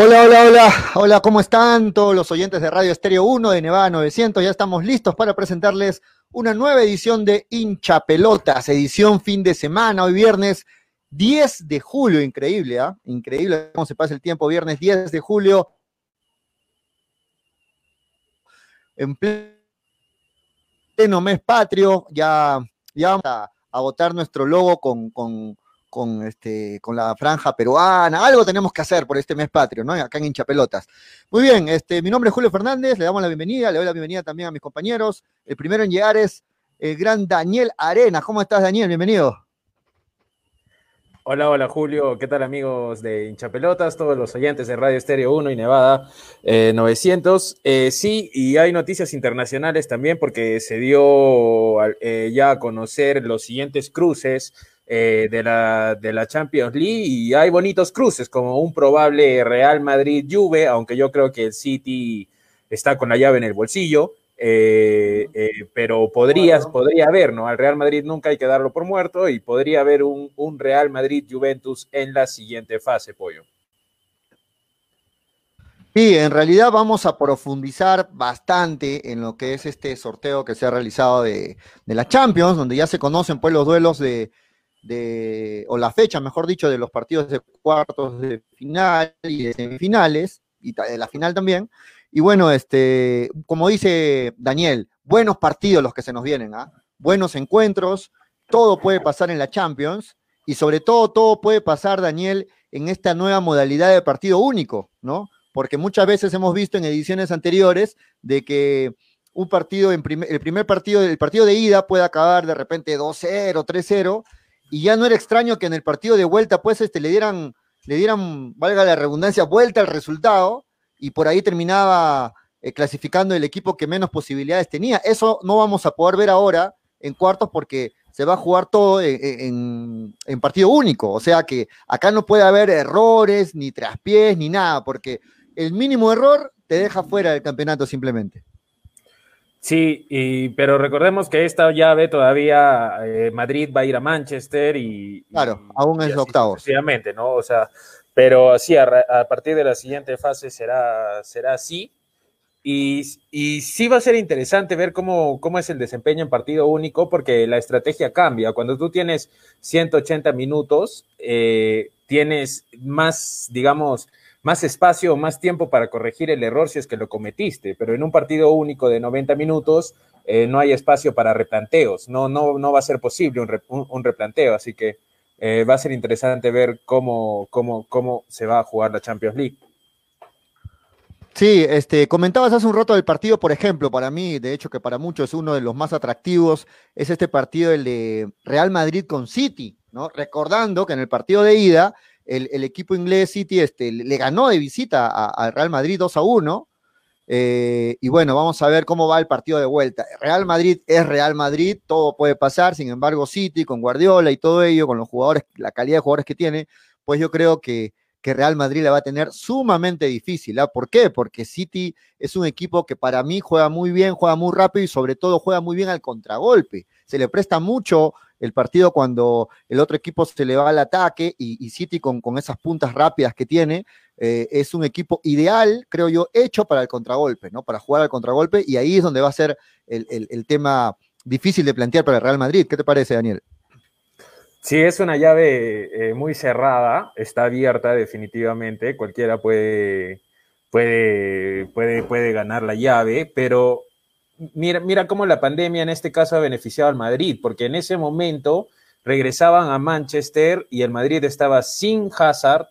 Hola, hola, hola, hola, ¿cómo están todos los oyentes de Radio Estéreo 1 de Nevada 900? Ya estamos listos para presentarles una nueva edición de Hincha Pelotas, edición fin de semana, hoy viernes 10 de julio, increíble, ¿ah? Increíble cómo se pasa el tiempo, viernes 10 de julio. En pleno mes patrio, ya, ya vamos a, a votar nuestro logo con con, este, con la franja peruana, algo tenemos que hacer por este mes patrio, ¿no? Acá en Hinchapelotas. Muy bien, este, mi nombre es Julio Fernández, le damos la bienvenida, le doy la bienvenida también a mis compañeros. El primero en llegar es el gran Daniel Arena. ¿Cómo estás, Daniel? Bienvenido. Hola, hola Julio, ¿qué tal amigos de Hinchapelotas, todos los oyentes de Radio Estéreo 1 y Nevada 900? Eh, eh, sí, y hay noticias internacionales también porque se dio eh, ya a conocer los siguientes cruces eh, de, la, de la Champions League y hay bonitos cruces como un probable Real Madrid-Juve, aunque yo creo que el City está con la llave en el bolsillo, eh, eh, pero podría, podría haber, ¿no? Al Real Madrid nunca hay que darlo por muerto y podría haber un, un Real Madrid-Juventus en la siguiente fase, Pollo. Sí, en realidad vamos a profundizar bastante en lo que es este sorteo que se ha realizado de, de la Champions, donde ya se conocen pues los duelos de, o la fecha, mejor dicho, de los partidos de cuartos de final y de semifinales, y de la final también. Y bueno, este, como dice Daniel, buenos partidos los que se nos vienen, ¿ah? buenos encuentros, todo puede pasar en la Champions, y sobre todo, todo puede pasar, Daniel, en esta nueva modalidad de partido único, ¿no? Porque muchas veces hemos visto en ediciones anteriores de que un partido, en el primer partido, el partido de ida puede acabar de repente 2-0, 3-0, y ya no era extraño que en el partido de vuelta, pues, este, le dieran, le dieran, valga la redundancia, vuelta al resultado, y por ahí terminaba eh, clasificando el equipo que menos posibilidades tenía. Eso no vamos a poder ver ahora en cuartos porque se va a jugar todo en, en, partido único. O sea que acá no puede haber errores, ni traspiés, ni nada, porque el mínimo error te deja fuera del campeonato simplemente. Sí, y, pero recordemos que esta llave todavía eh, Madrid va a ir a Manchester y. Claro, aún es octavos. Obviamente, ¿no? O sea, pero sí, a, partir de la siguiente fase será, será así. Y, y, sí va a ser interesante ver cómo, cómo es el desempeño en partido único, porque la estrategia cambia. Cuando tú tienes 180 minutos, eh, tienes más, digamos, más espacio o más tiempo para corregir el error si es que lo cometiste, pero en un partido único de 90 minutos eh, no hay espacio para replanteos, no, no, no va a ser posible un, replanteo, así que eh, va a ser interesante ver cómo, cómo, cómo se va a jugar la Champions League. Sí, este, comentabas hace un rato del partido, por ejemplo, para mí, de hecho que para muchos es uno de los más atractivos, es este partido, el de Real Madrid con City, ¿no? Recordando que en el partido de ida el, equipo inglés City este, le ganó de visita al Real Madrid 2 a 1. Eh, y bueno, vamos a ver cómo va el partido de vuelta. Real Madrid es Real Madrid, todo puede pasar, sin embargo, City con Guardiola y todo ello, con los jugadores, la calidad de jugadores que tiene, pues yo creo que, que Real Madrid la va a tener sumamente difícil. ¿ah? ¿Por qué? Porque City es un equipo que para mí juega muy bien, juega muy rápido y sobre todo juega muy bien al contragolpe. Se le presta mucho el partido cuando el otro equipo se le va al ataque y, City con, esas puntas rápidas que tiene, eh, es un equipo ideal, creo yo, hecho para el contragolpe, ¿no? Para jugar al contragolpe y ahí es donde va a ser el, tema difícil de plantear para el Real Madrid. ¿Qué te parece, Daniel? Sí, es una llave eh, muy cerrada, está abierta definitivamente, cualquiera puede, puede, puede, puede ganar la llave, pero mira, mira cómo la pandemia en este caso ha beneficiado al Madrid, porque en ese momento regresaban a Manchester y el Madrid estaba sin Hazard,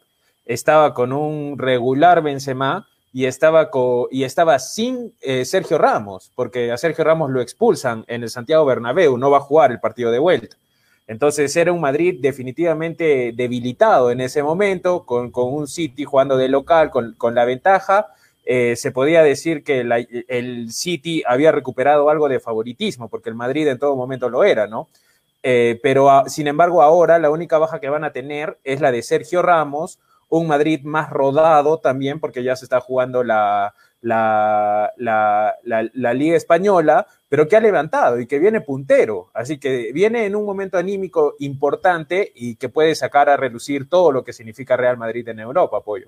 estaba con un regular Benzema y estaba, y estaba sin eh, Sergio Ramos, porque a Sergio Ramos lo expulsan en el Santiago Bernabéu, no va a jugar el partido de vuelta. Entonces era un Madrid definitivamente debilitado en ese momento, con, un City jugando de local, con, con la ventaja, eh, se podía decir que el City había recuperado algo de favoritismo, porque el Madrid en todo momento lo era, ¿no? Eh, pero sin embargo ahora la única baja que van a tener es la de Sergio Ramos, un Madrid más rodado también, porque ya se está jugando la, la, la, Liga Española, pero que ha levantado y que viene puntero. Así que viene en un momento anímico importante y que puede sacar a relucir todo lo que significa Real Madrid en Europa, apoyo.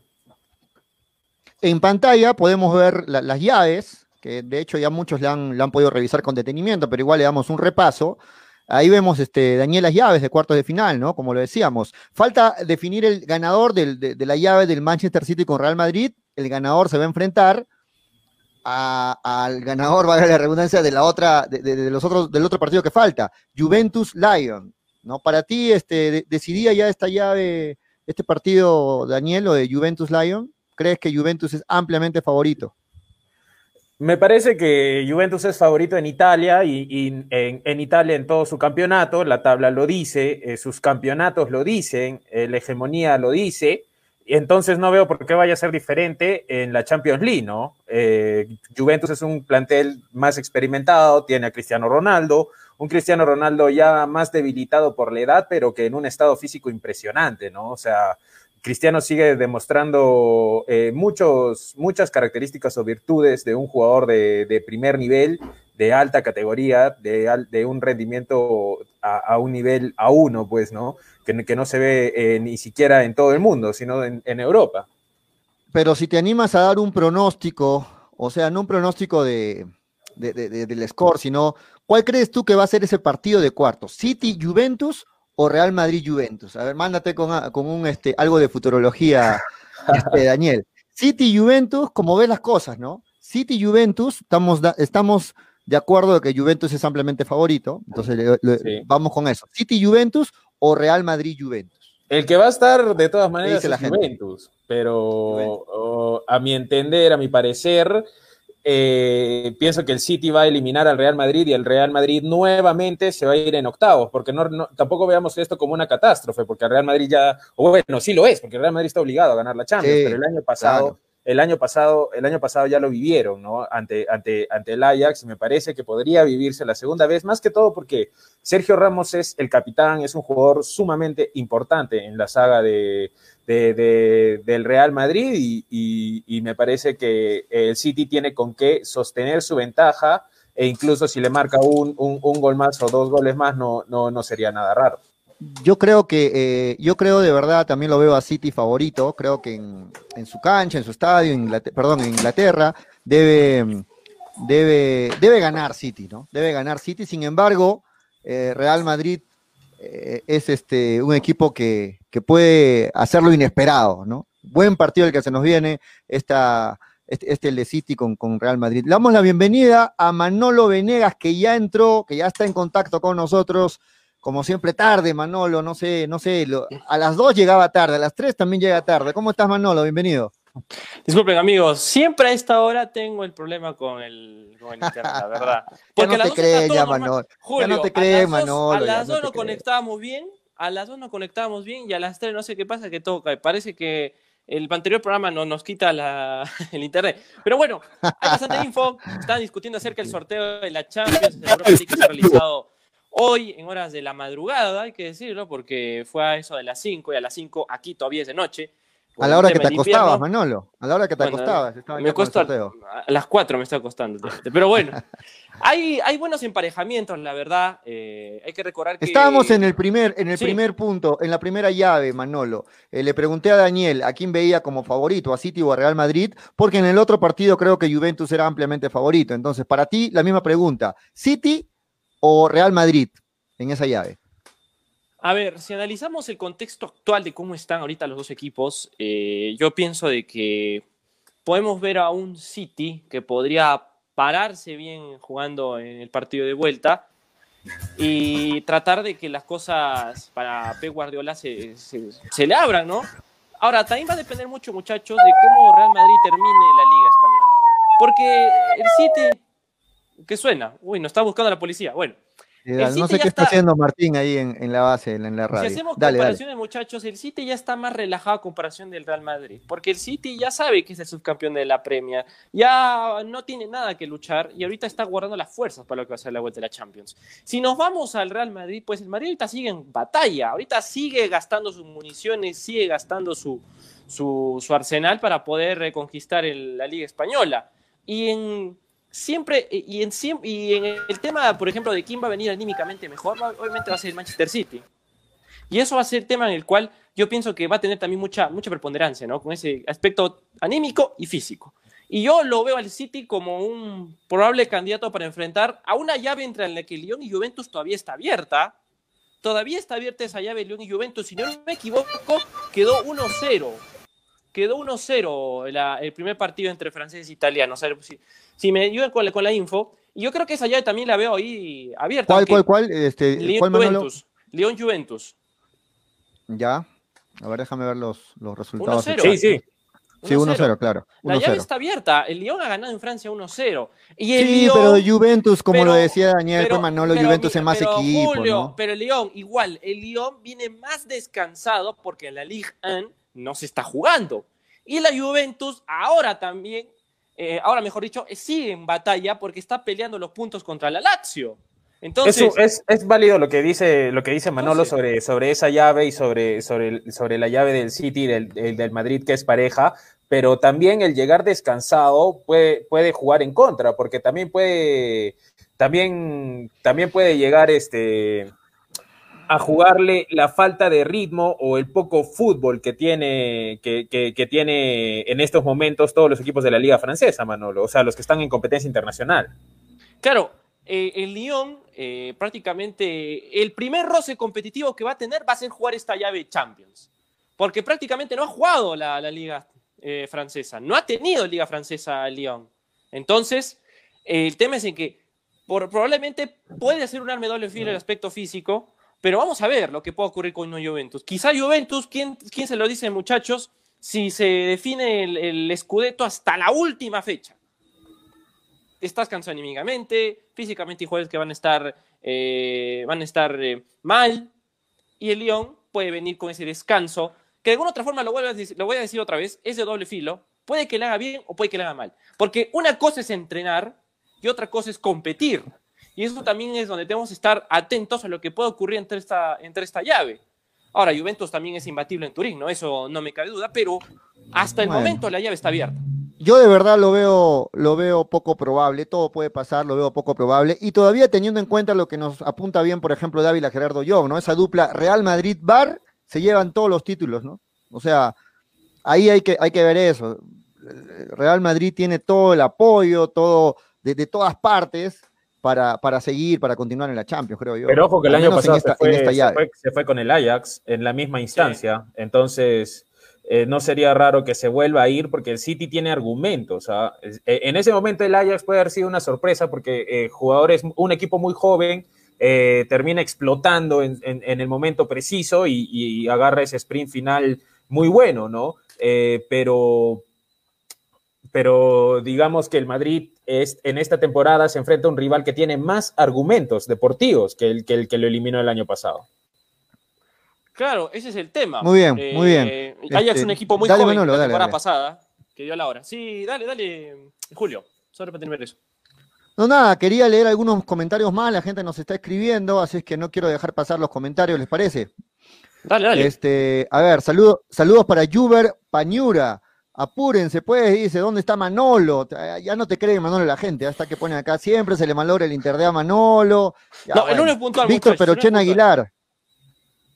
en pantalla podemos ver las llaves, que de hecho ya muchos le han, podido revisar con detenimiento, pero igual le damos un repaso. Ahí vemos, este, Daniel, llaves de cuartos de final, ¿no? Como lo decíamos. Falta definir el ganador de, la llave del Manchester City con Real Madrid. El ganador se va a enfrentar al ganador, valga la redundancia, de la otra, de, los otros, del otro partido que falta, Juventus Lion. ¿No? Para ti, este, decidía ya esta llave, este partido, Daniel, o de Juventus Lion. ¿Crees que Juventus es ampliamente favorito? Me parece que Juventus es favorito en Italia y, en, Italia en todo su campeonato, la tabla lo dice, eh, sus campeonatos lo dicen, la hegemonía lo dice, entonces no veo por qué vaya a ser diferente en la Champions League, ¿no? Eh, Juventus es un plantel más experimentado, tiene a Cristiano Ronaldo, un Cristiano Ronaldo ya más debilitado por la edad, pero que en un estado físico impresionante, ¿no? O sea, Cristiano sigue demostrando eh, muchos, muchas características o virtudes de un jugador de, primer nivel, de alta categoría, de, de un rendimiento a, un nivel a uno, pues, ¿no? Que, que no se ve eh, ni siquiera en todo el mundo, sino en, Europa. Pero si te animas a dar un pronóstico, o sea, no un pronóstico de, del score, sino ¿cuál crees tú que va a ser ese partido de cuartos? ¿City Juventus o Real Madrid Juventus? A ver, mándate con, ah, un este, algo de futurología, este, Daniel. City Juventus, como ves las cosas, ¿no? City Juventus, estamos, estamos de acuerdo de que Juventus es ampliamente favorito, entonces vamos con eso. City Juventus o Real Madrid Juventus. El que va a estar de todas maneras es la Juventus, pero a mi entender, a mi parecer, eh, pienso que el City va a eliminar al Real Madrid y el Real Madrid nuevamente se va a ir en octavos, porque no, tampoco veamos esto como una catástrofe, porque el Real Madrid ya, o bueno, sí lo es, porque el Real Madrid está obligado a ganar la Champions, pero el año pasado el año pasado, el año pasado ya lo vivieron, ¿no? Ante, ante, ante el Ajax, me parece que podría vivirse la segunda vez, más que todo porque Sergio Ramos es el capitán, es un jugador sumamente importante en la saga de, del Real Madrid y, me parece que el City tiene con qué sostener su ventaja e incluso si le marca un, un, gol más o dos goles más no, no, no sería nada raro yo creo que, eh, yo creo de verdad, también lo veo a City favorito, creo que en, su cancha, en su estadio, perdón, en Inglaterra, debe, debe, debe ganar City, ¿no? Debe ganar City, sin embargo, eh, Real Madrid eh, es este, un equipo que, que, puede hacer lo inesperado, ¿no? Buen partido el que se nos viene, esta, este, este el de City con, con Real Madrid. Le damos la bienvenida a Manolo Venegas, que ya entró, que ya está en contacto con nosotros como siempre tarde, Manolo, no sé, no sé, a las dos llegaba tarde, a las tres también llega tarde. ¿Cómo estás, Manolo? Bienvenido. Disculpen, amigos, siempre a esta hora tengo el problema con el, con internet, la verdad. Porque ya no te crees, ya, Manolo. ya no te crees, Manolo. A las dos nos conectábamos bien, a las dos nos conectábamos bien y a las tres no sé qué pasa que toca. Parece que el anterior programa no, nos quita la, el internet. Pero bueno, hay bastante info. Están discutiendo acerca del sorteo de la Champions, de Europa League que se ha realizado Hoy, en horas de la madrugada, hay que decirlo, porque fue a eso de las 5 y a las 5 aquí todavía es de noche. A la hora que te acostabas, Manolo. A la hora que te acostabas. me cuesta a las 4 me está acostando. Pero bueno, hay, hay buenos emparejamientos, la verdad. Eh, hay que recordar que. Estábamos en el primer, en el primer punto, en la primera llave, Manolo. Eh, le pregunté a Daniel a quién veía como favorito, a City o a Real Madrid, porque en el otro partido creo que Juventus era ampliamente favorito. Entonces, para ti, la misma pregunta: ¿City o Real Madrid en esa llave? A ver, si analizamos el contexto actual de cómo están ahorita los dos equipos, eh, yo pienso de que podemos ver a un City que podría pararse bien jugando en el partido de vuelta y tratar de que las cosas para Pep Guardiola se, se le abran, ¿no? Ahora, también va a depender mucho, muchachos, de cómo Real Madrid termine la Liga Española. Porque el City ¿Qué suena? Uy, nos está buscando la policía. Bueno. no sé qué está, haciendo Martín ahí en, la base, en, la radio. Si hacemos comparaciones, muchachos, el City ya está más relajado a comparación del Real Madrid, porque el City ya sabe que es el subcampeón de la Premier, ya no tiene nada que luchar y ahorita está guardando las fuerzas para lo que va a ser la vuelta de la Champions. Si nos vamos al Real Madrid, pues el Madrid ahorita sigue en batalla, ahorita sigue gastando sus municiones, sigue gastando su, su, arsenal para poder reconquistar la Liga Española. Y en siempre, y en, y en el tema, por ejemplo, de quién va a venir anímicamente mejor, obviamente va a ser el Manchester City. Y eso va a ser tema en el cual yo pienso que va a tener también mucha, mucha preponderancia, ¿no? Con ese aspecto anímico y físico. Y yo lo veo al City como un probable candidato para enfrentar a una llave entre la que Lyon y Juventus todavía está abierta. Todavía está abierta esa llave Lyon y Juventus. Si no me equivoco, quedó 1-0. Quedó 1-0 el primer partido entre franceses e italianos. Si, si me ayudan con la, con la info. Y yo creo que esa llave también la veo ahí abierta. ¿Cuál, cuál, cuál? Este, Lyon, Juventus. Lyon Juventus. Ya. A ver, déjame ver los, los resultados. Sí, sí. Sí, 1-0, claro. la llave está abierta. El Lyon ha ganado en Francia 1-0. Sí, pero Juventus, como lo decía Daniel pero, Manolo, Juventus es más equipo. Julio, Pero el Lyon, igual, el Lyon viene más descansado porque la Ligue 1 no se está jugando. Y la Juventus ahora también, eh, ahora mejor dicho, sigue en batalla porque está peleando los puntos contra la Lazio. Entonces, es, es, válido lo que dice, lo que dice Manolo sobre, sobre esa llave y sobre, sobre, sobre la llave del City, del, del, Madrid, que es pareja, pero también el llegar descansado puede, puede jugar en contra, porque también puede, también, también puede llegar este, a jugarle la falta de ritmo o el poco fútbol que tiene, que, que, tiene en estos momentos todos los equipos de la Liga Francesa, Manolo, o sea, los que están en competencia internacional. Claro, eh, el Lyon eh, prácticamente el primer roce competitivo que va a tener va a ser jugar esta llave Champions. Porque prácticamente no ha jugado la, liga eh, francesa, no ha tenido liga francesa Lyon. Entonces, el tema es en que probablemente puede ser un arma doble filo el aspecto físico, pero vamos a ver lo que puede ocurrir con un Juventus. Quizá Juventus, ¿quién, quién se lo dice muchachos? Si se define el, el hasta la última fecha estás cansado anímicamente, físicamente y jueves que van a estar, eh, van a estar eh, mal, y el León puede venir con ese descanso, que de alguna otra forma, lo voy, a decir, lo voy a decir otra vez, es de doble filo, puede que le haga bien o puede que le haga mal, porque una cosa es entrenar y otra cosa es competir, y eso también es donde tenemos que estar atentos a lo que puede ocurrir entre esta, entre esta llave. Ahora, Juventus también es imbatible en Turín, ¿no? Eso no me cabe duda, pero hasta el momento la llave está abierta. Yo de verdad lo veo, lo veo poco probable, todo puede pasar, lo veo poco probable. Y todavía teniendo en cuenta lo que nos apunta bien, por ejemplo, Dávila Gerardo Young, ¿no? Esa dupla Real Madrid-Bar se llevan todos los títulos, ¿no? O sea, ahí hay que, hay que ver eso. Real Madrid tiene todo el apoyo, todo, de, todas partes, para, para, seguir, para continuar en la Champions, creo yo. Pero ojo que el año pasado se, fue, con el Ajax en la misma instancia, entonces eh, no sería raro que se vuelva a ir porque el City tiene argumentos. ¿ah? Eh, en ese momento el Ajax puede haber sido una sorpresa porque eh, jugadores, un equipo muy joven, termina explotando en, el momento preciso y, agarra ese sprint final muy bueno, ¿no? pero, pero digamos que el Madrid es, en esta temporada se enfrenta a un rival que tiene más argumentos deportivos que el que, el que lo eliminó el año pasado. Claro, ese es el tema. Muy bien, muy bien. Eh, Ajax es un este, equipo muy joven Manolo, la temporada pasada, que dio la hora. Sí, dale, dale, Julio, solo para tener eso. No, nada, quería leer algunos comentarios más, la gente nos está escribiendo, así es que no quiero dejar pasar los comentarios, ¿les parece? Dale, dale. Este, a ver, saludo, saludos para Juber Pañura. Apúrense, pues, dice, ¿dónde está Manolo? Ya no te cree Manolo la gente, hasta que pone acá, siempre se le malogra el internet a Manolo. no, el lunes puntual. Víctor Perochen Aguilar.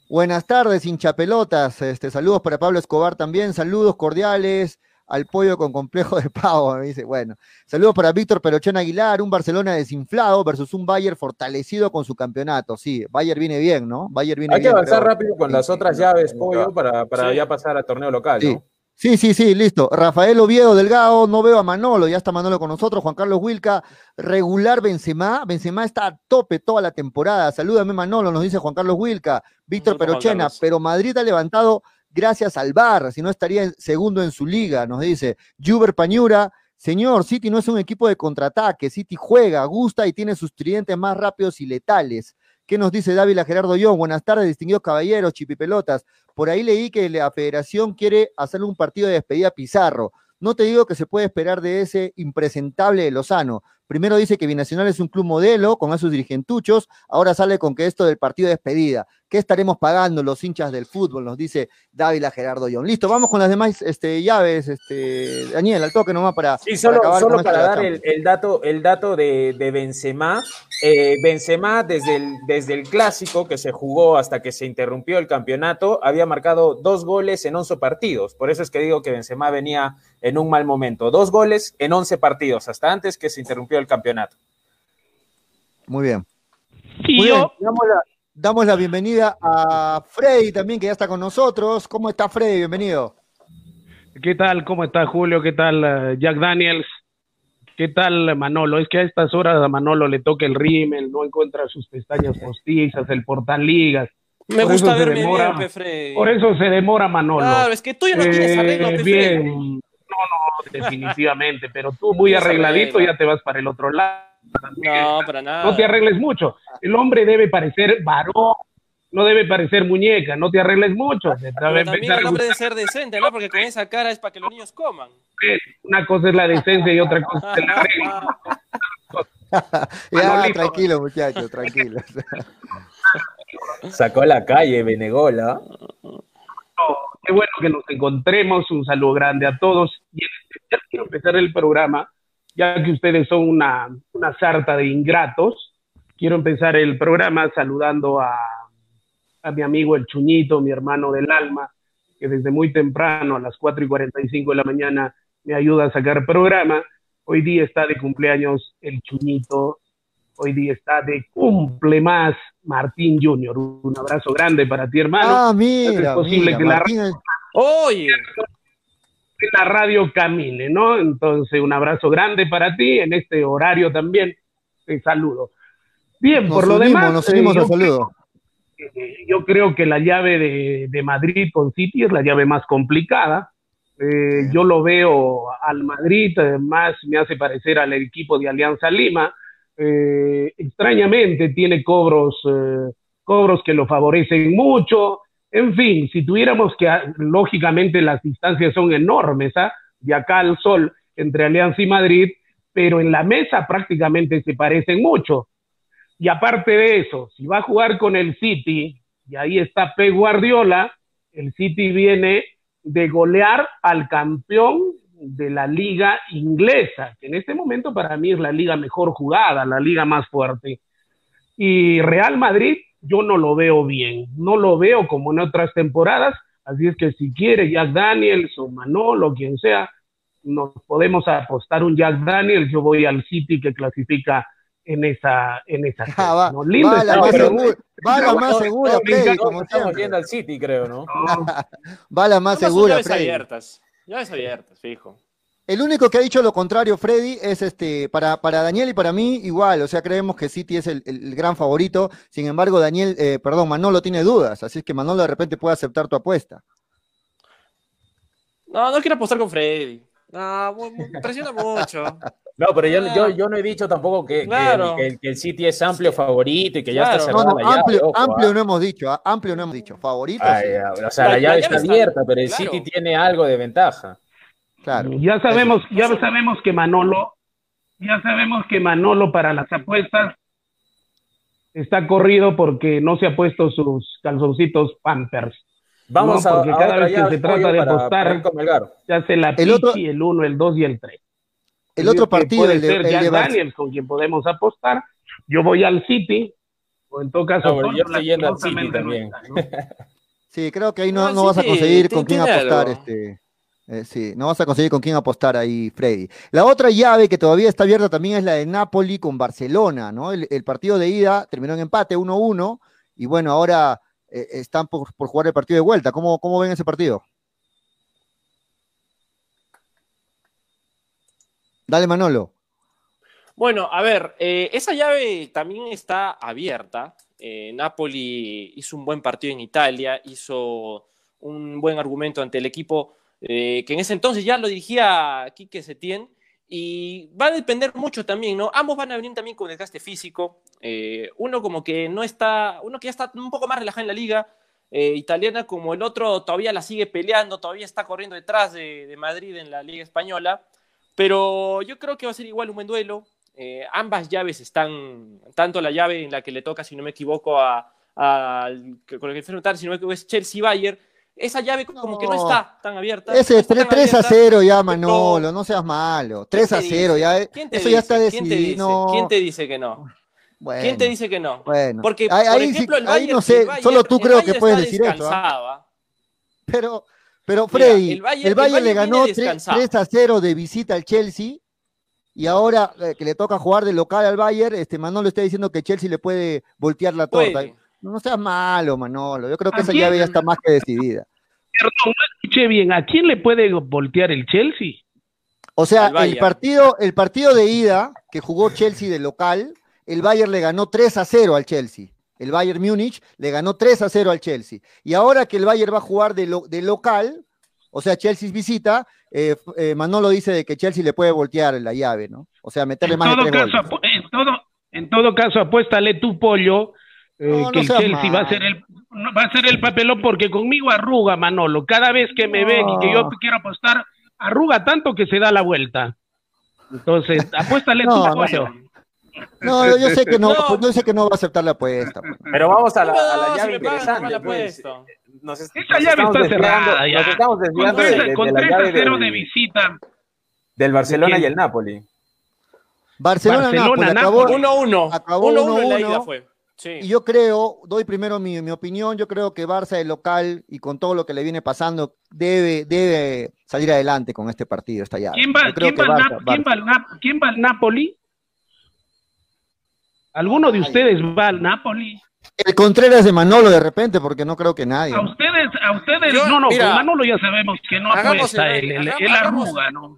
Buenas tardes, hinchapelotas. Este, saludos para Pablo Escobar también. Saludos cordiales al pollo con complejo de pavo. Me dice, bueno. Saludos para Víctor Perochén Aguilar, un Barcelona desinflado versus un Bayern fortalecido con su campeonato. Sí, Bayern viene bien, ¿no? Bayern viene Hay que avanzar rápido con las otras llaves, pollo, para, para ya pasar al torneo local, ¿no? Sí, sí, sí, listo. Rafael Oviedo Delgado, no veo a Manolo, ya está Manolo con nosotros. Juan Carlos Wilca, regular Benzema. Benzema está a tope toda la temporada. Salúdame Manolo, nos dice Juan Carlos Wilca. Víctor Perochena, pero Madrid ha levantado gracias al VAR, si no estaría segundo en su liga, nos dice. Juber Pañura, señor, City no es un equipo de contraataque, City juega, gusta y tiene sus tridentes más rápidos y letales. ¿Qué nos dice Dávila Gerardo Young? Buenas tardes, distinguidos caballeros, chipipelotas. Por ahí leí que la federación quiere hacerle un partido de despedida a Pizarro. No te digo que se puede esperar de ese impresentable de Lozano. Primero dice que Binacional es un club modelo con esos dirigentuchos, ahora sale con que esto del partido de despedida. ¿Qué estaremos pagando los hinchas del fútbol? Nos dice Dávila Gerardo John. Listo, vamos con las demás este, llaves. Este, Daniel, al toque nomás para. Sí, solo para, solo para dar el, el, dato, el dato de, de Benzema. Eh, Benzema, desde el, desde el clásico que se jugó hasta que se interrumpió el campeonato, había marcado dos goles en 11 partidos. Por eso es que digo que Benzema venía en un mal momento. Dos goles en 11 partidos, hasta antes que se interrumpió el campeonato. Muy bien. Y Muy yo, bien. Damos la bienvenida a Freddy también, que ya está con nosotros. ¿Cómo está Freddy? Bienvenido. ¿Qué tal? ¿Cómo está Julio? ¿Qué tal uh, Jack Daniels? ¿Qué tal Manolo? Es que a estas horas a Manolo le toca el rímel, no encuentra sus pestañas postizas, el portal ligas. Me por gusta verme demora, bien, Freddy. Por eso se demora Manolo. Claro, es que tú ya no tienes arreglo, eh, Bien, no, no, definitivamente, pero tú muy arregladito ya te vas para el otro lado. No, para nada. No te arregles mucho. El hombre debe parecer varón, no debe parecer muñeca, no te arregles mucho. Pero también el hombre debe ser decente, ¿no? Porque con esa cara es para que los niños coman. Una cosa es la decencia y otra cosa es la regla. ya, tranquilo, muchachos, tranquilo. Sacó a la calle, Benegola. Qué bueno que nos encontremos. Un saludo grande a todos. Y en especial quiero empezar el programa ya que ustedes son una, una sarta de ingratos, quiero empezar el programa saludando a, a mi amigo el Chuñito, mi hermano del alma, que desde muy temprano, a las 4 y 45 de la mañana, me ayuda a sacar programa. Hoy día está de cumpleaños el Chuñito, hoy día está de cumple más Martín Junior. Un abrazo grande para ti, hermano. Ah, mira, es posible mira, que Martín la... es- Oye, que la radio camine, ¿no? Entonces, un abrazo grande para ti en este horario también. Te saludo. Bien, Nos por lo unimos, demás, nos unimos eh, al yo, saludo. eh, yo creo que la llave de, de Madrid con City es la llave más complicada. Eh, yo lo veo al Madrid, además me hace parecer al equipo de Alianza Lima. Eh, extrañamente tiene cobros, eh, cobros que lo favorecen mucho. En fin, si tuviéramos que, ah, lógicamente las distancias son enormes, ¿ah? de acá al sol entre Alianza y Madrid, pero en la mesa prácticamente se parecen mucho. Y aparte de eso, si va a jugar con el City, y ahí está Pep Guardiola, el City viene de golear al campeón de la liga inglesa, que en este momento para mí es la liga mejor jugada, la liga más fuerte. Y Real Madrid yo no lo veo bien, no lo veo como en otras temporadas, así es que si quiere Jack Daniels o Manolo, quien sea, nos podemos apostar un Jack Daniels, yo voy al City que clasifica en esa en esa Ah, va, ¿no? Lindo va la más pero- segura, va la más segura, Todos Freddy, estamos- como estamos siempre. yendo al City, creo, ¿no? Va la más segura, Freddy. abiertas. Llaves abiertas, fijo. El único que ha dicho lo contrario, Freddy, es este, para, para Daniel y para mí igual, o sea, creemos que City es el, el- gran favorito, sin embargo, Daniel, eh, perdón, Manolo tiene dudas, así es que Manolo de repente puede aceptar tu apuesta. No, no quiero apostar con Freddy. No, presiona mucho. No, pero yo, Ah. yo, yo no he dicho tampoco que, que- Claro. que, el- que el City es amplio favorito y que ya Claro. está cerrada no, llave. amplio, ojo, amplio ah. no hemos dicho, ah, amplio no hemos dicho, favorito Ay, sí, o sea, la, La- la llave está está- abierta, pero el claro. City tiene algo de ventaja. claro. Ya sabemos, ya sabemos que Manolo, ya sabemos que Manolo para las apuestas está corrido porque no se ha puesto sus calzoncitos Pampers. Vamos No, a, porque a cada otra vez que se trata de para- apostar- para. Ya se la El pichi, otro- el 1, el 2 y el 3. El otro partido, puede el de, ser el Jack de Bar- Daniels con quien podemos apostar. Yo voy al City, o en todo caso, No, yo estoy yendo al City también. está, ¿no? Sí, creo que ahí no, No, no vas a conseguir con quién apostar, este, eh, sí, no vas a conseguir con quién apostar ahí, Freddy. La otra llave que todavía está abierta también es la de Napoli con Barcelona, ¿no? El, el partido de ida terminó en empate 1-1 y bueno, ahora eh, están por, por jugar el partido de vuelta. ¿Cómo, cómo ven ese partido? Dale, Manolo. Bueno, a ver, eh, esa llave también está abierta. Eh, Napoli hizo un buen partido en Italia, hizo un buen argumento ante el equipo eh, que en ese entonces ya lo dirigía Quique Setién. Y va a depender mucho también, ¿no? Ambos van a venir también con desgaste físico. Uno como que no está, uno que ya está un poco más relajado en la liga italiana, como el otro todavía la sigue peleando, todavía está corriendo detrás de, de Madrid en la liga española. Pero yo creo que va a ser igual un buen duelo. Eh, ambas llaves están, tanto la llave en la que le toca, si no me equivoco, a, al, con el que enfrentar, sino que es Chelsea-Bayern, esa llave como que no No. está tan abierta. Ese no es está 3, tan 3 a abierta. 0 ya, Manolo, no seas malo. 3 a ¿Quién te 0 dice? ya. eh, ¿Quién te Eso ya está dice? ¿Quién te dice? decidido. no, ¿Quién te dice que no? bueno, ¿Quién te dice que no? Bueno, Porque, ahí, por ejemplo, el ahí Bayern, no sé, Bayern- solo tú creo que puedes decir eso. descansado, ¿ah? Pero, pero Freddy, el el Bayern- Bayern, el le ganó viene 3, descansado. a 0 de visita al Chelsea y ahora eh, que le toca jugar de local al Bayern, este Manolo está diciendo que Chelsea le puede voltear la torta. Puede. No, seas malo, Manolo. Yo creo que ¿A esa quién? llave ya está más que decidida. Perdón, no escuché bien. ¿A quién le puede voltear el Chelsea? O sea, el Bayern. partido, el partido de ida que jugó Chelsea de local, el Bayern le ganó 3 a 0 al Chelsea. El Bayern Múnich le ganó 3 a 0 al Chelsea. Y ahora que el Bayern va a jugar de, lo- de local, o sea, Chelsea visita, eh, eh, Manolo dice de que Chelsea le puede voltear la llave, ¿no? O sea, meterle En más de todo, tres caso, goles. apu- en, todo, en todo caso, apuéstale tu pollo eh, No, no que el Chelsea va a, ser el, va a ser el papelón porque conmigo arruga, Manolo. Cada vez que me No. ven y que yo quiero apostar, arruga tanto que se da la vuelta. Entonces, apuéstale tu pollo. No, yo, sé que no, No. yo sé que no va a aceptar la apuesta. pues. Pero vamos a la, No, a la si llave interesante. no la pues. Nos es- Esa nos llave estamos está desviando- cerrada ya. Nos estamos Con desviando 3, de, de con la 3 a llave 0 del, de visita. del Barcelona ¿De y el Napoli. Barcelona, Barcelona, Nápoles. 1-1. Acabó 1-1 en la 1-1. ida fue. Sí. Y yo creo, doy primero mi, mi opinión, yo creo que Barça de local y con todo lo que le viene pasando debe, debe salir adelante con este partido, esta llave. ¿Quién va, Yo creo quién, que va al Barça- Nap- quién Barça. va al Nap- quién va al Napoli? ¿Alguno de ustedes va al Napoli? El Contreras de Manolo de repente, porque no creo que nadie. A ¿no? ustedes, a ustedes, Yo- no, no, mira, con Manolo ya sabemos que no apuesta, el- él, él, hagamos- él hagamos- arruga, ¿no?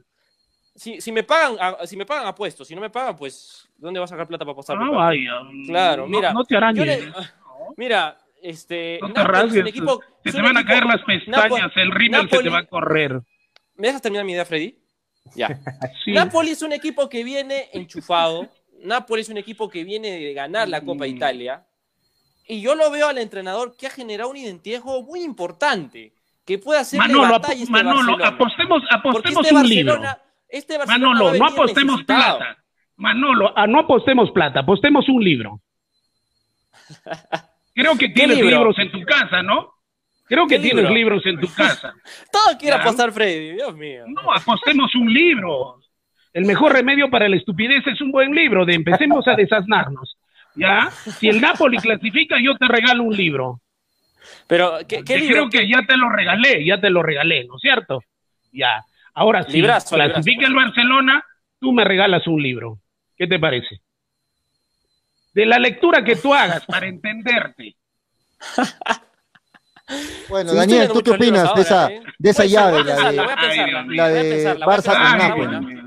Si, si me pagan, a- si me pagan apuesto, si no me pagan, pues ¿dónde vas a sacar plata para apostar? No, Pepe? vaya. Claro, no- mira, No, te arañes. le- mira, este No te equipo- Se te van a caer las pestañas, Napoli- el rímel se te va a correr. ¿Me dejas terminar mi idea, Freddy? Ya. Sí. Napoli es un equipo que viene enchufado. Napoli es un equipo que viene de ganar la Copa Mm. Italia. Y yo lo veo al entrenador que ha generado una identidad de juego muy importante. Que puede hacerle Manolo, batalla a apo- este Manolo, Barcelona. apostemos, Porque apostemos este un libro. Barcelona, este Barcelona Manolo, no apostemos plata. Manolo, ah, no apostemos plata, apostemos un libro. Creo que tienes libro? libros en tu casa, ¿no? Creo que ¿Qué tienes libro? libros en tu casa. Todo quiere apostar Freddy, Dios mío. No, apostemos un libro. El mejor remedio para la estupidez es un buen libro, de empecemos a desaznarnos. ¿Ya? Si el Napoli clasifica, yo te regalo un libro. Pero, ¿qué, qué Que libro? Creo que ya te lo regalé, ya te lo regalé, ¿no es cierto? Ya. Ahora, si Librazo, clasifica librazo. el Barcelona, tú me regalas un libro. ¿Qué te parece? De la lectura que tú hagas para entenderte. Bueno, Sí, Daniel, ¿tú qué opinas de esa, ¿eh? de esa a llave? La de, la de pensarla, voy a Barça con buena.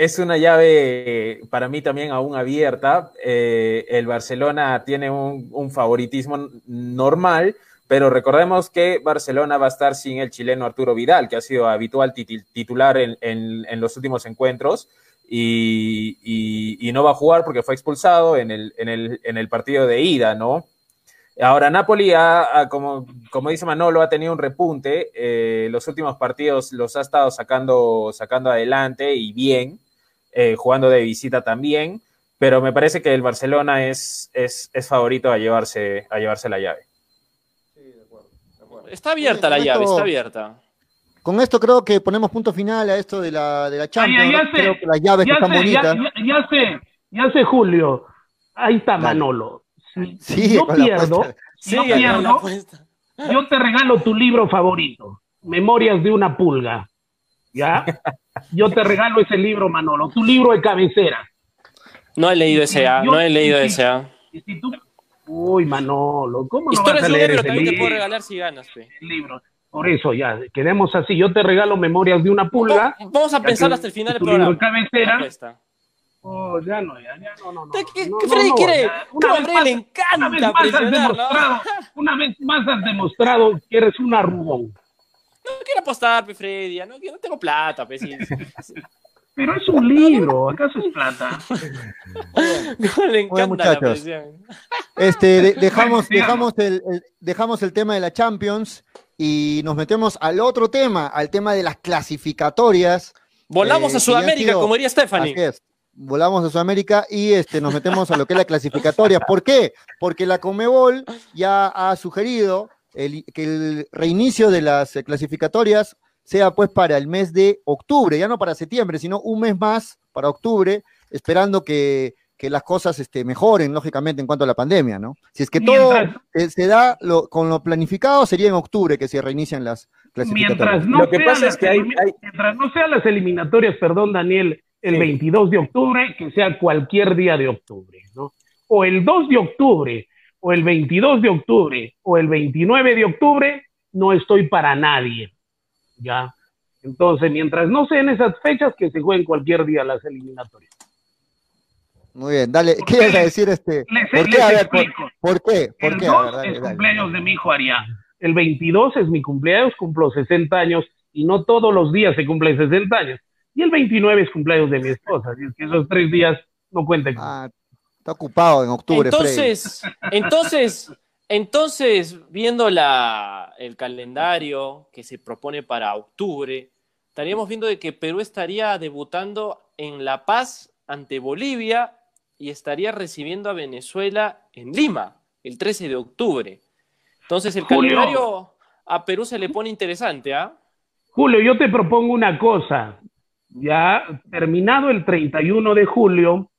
Es una llave para mí también aún abierta. Eh, el Barcelona tiene un, favoritismo normal, pero recordemos que Barcelona va a estar sin el chileno Arturo Vidal, que ha sido habitual titular en, los últimos encuentros. Y, no va a jugar porque fue expulsado en el, partido de ida, ¿no? Ahora, Napoli, ha, como dice Manolo, ha tenido un repunte. eh, los últimos partidos los ha estado sacando, sacando adelante y bien, eh, jugando de visita también. Pero me parece que el Barcelona es, es, es favorito a llevarse, a llevarse la llave. Está abierta la llave, esto- está abierta. Con esto creo que ponemos punto final a esto de la, de la Champions. Ay, ya sé, creo que las llaves ya están sé, bonitas. Ya, ya- ya sé, ya sé, Julio. Ahí está Dale. Manolo. Si yo pierdo, yo la pierdo, yo te regalo tu libro favorito, Memorias de una pulga. ¿Ya? Yo te regalo ese libro, Manolo, tu libro de cabecera. No he leído ese A, no he leído ese A. Y si tú... Uy, Manolo, ¿cómo no vas a leer ese también te puedo libro? regalar si ganas, pe. libro? Por eso ya, quedemos así. Yo te regalo Memorias de una pulga. Vamos a pensar hasta el final del tu libro de programa. cabecera. Oh, ya no, ya, ya no, no, no. ¿Qué- no, Freddy no, quiere? ya. Creo que a vez más- le encanta una vez más has demostrado, una vez más has demostrado que eres un arrugón. No quiero apostar, pe, Freddy. No, no tengo plata, pe. sí. Pero es un libro, ¿acaso es plata? No le encanta la muchachos. presión. Este, de- dejamos, dejamos, el, el- dejamos el tema de la Champions y nos metemos al otro tema, al tema de las clasificatorias. Volamos Eh, a han Sudamérica, sido- como diría Stephanie. Así es. volamos a Sudamérica y este, nos metemos a lo que es la clasificatoria. ¿Por qué? Porque la Comebol ya ha sugerido el, que el reinicio de las eh, clasificatorias sea pues para el mes de octubre, ya no para septiembre, sino un mes más para octubre, esperando que, que las cosas este, mejoren, lógicamente, en cuanto a la pandemia, ¿no? Si es que todo se da lo, con lo planificado, sería en octubre que se reinician las clasificatorias. Mientras no, lo que pasa es que hay, mientras no sean las eliminatorias, perdón, Daniel, el 22 de octubre, que sea cualquier día de octubre, ¿no? O el 2 de octubre, o el 22 de octubre, o el 29 de octubre, no estoy para nadie, ¿ya? Entonces, mientras no sean esas fechas, que se jueguen cualquier día las eliminatorias. Muy bien, dale, ¿qué ibas a decir este? ¿Por, qué? A ver, ¿por, qué? el 2 es cumpleaños de mi hijo Arián. El 22 es mi cumpleaños, cumplo 60 años y no todos los días se cumplen 60 años. Y el 29 es cumpleaños de mi esposa, así es que esos tres días no cuenten. Ah, está ocupado en octubre. Entonces, entonces, entonces, viendo la, el calendario que se propone para octubre, estaríamos viendo de que Perú estaría debutando en La Paz ante Bolivia y estaría recibiendo a Venezuela en Lima el 13 de octubre. Entonces el calendario a Perú se le pone interesante, ¿ah? Julio, yo te propongo una cosa ya terminado el 31 de julio,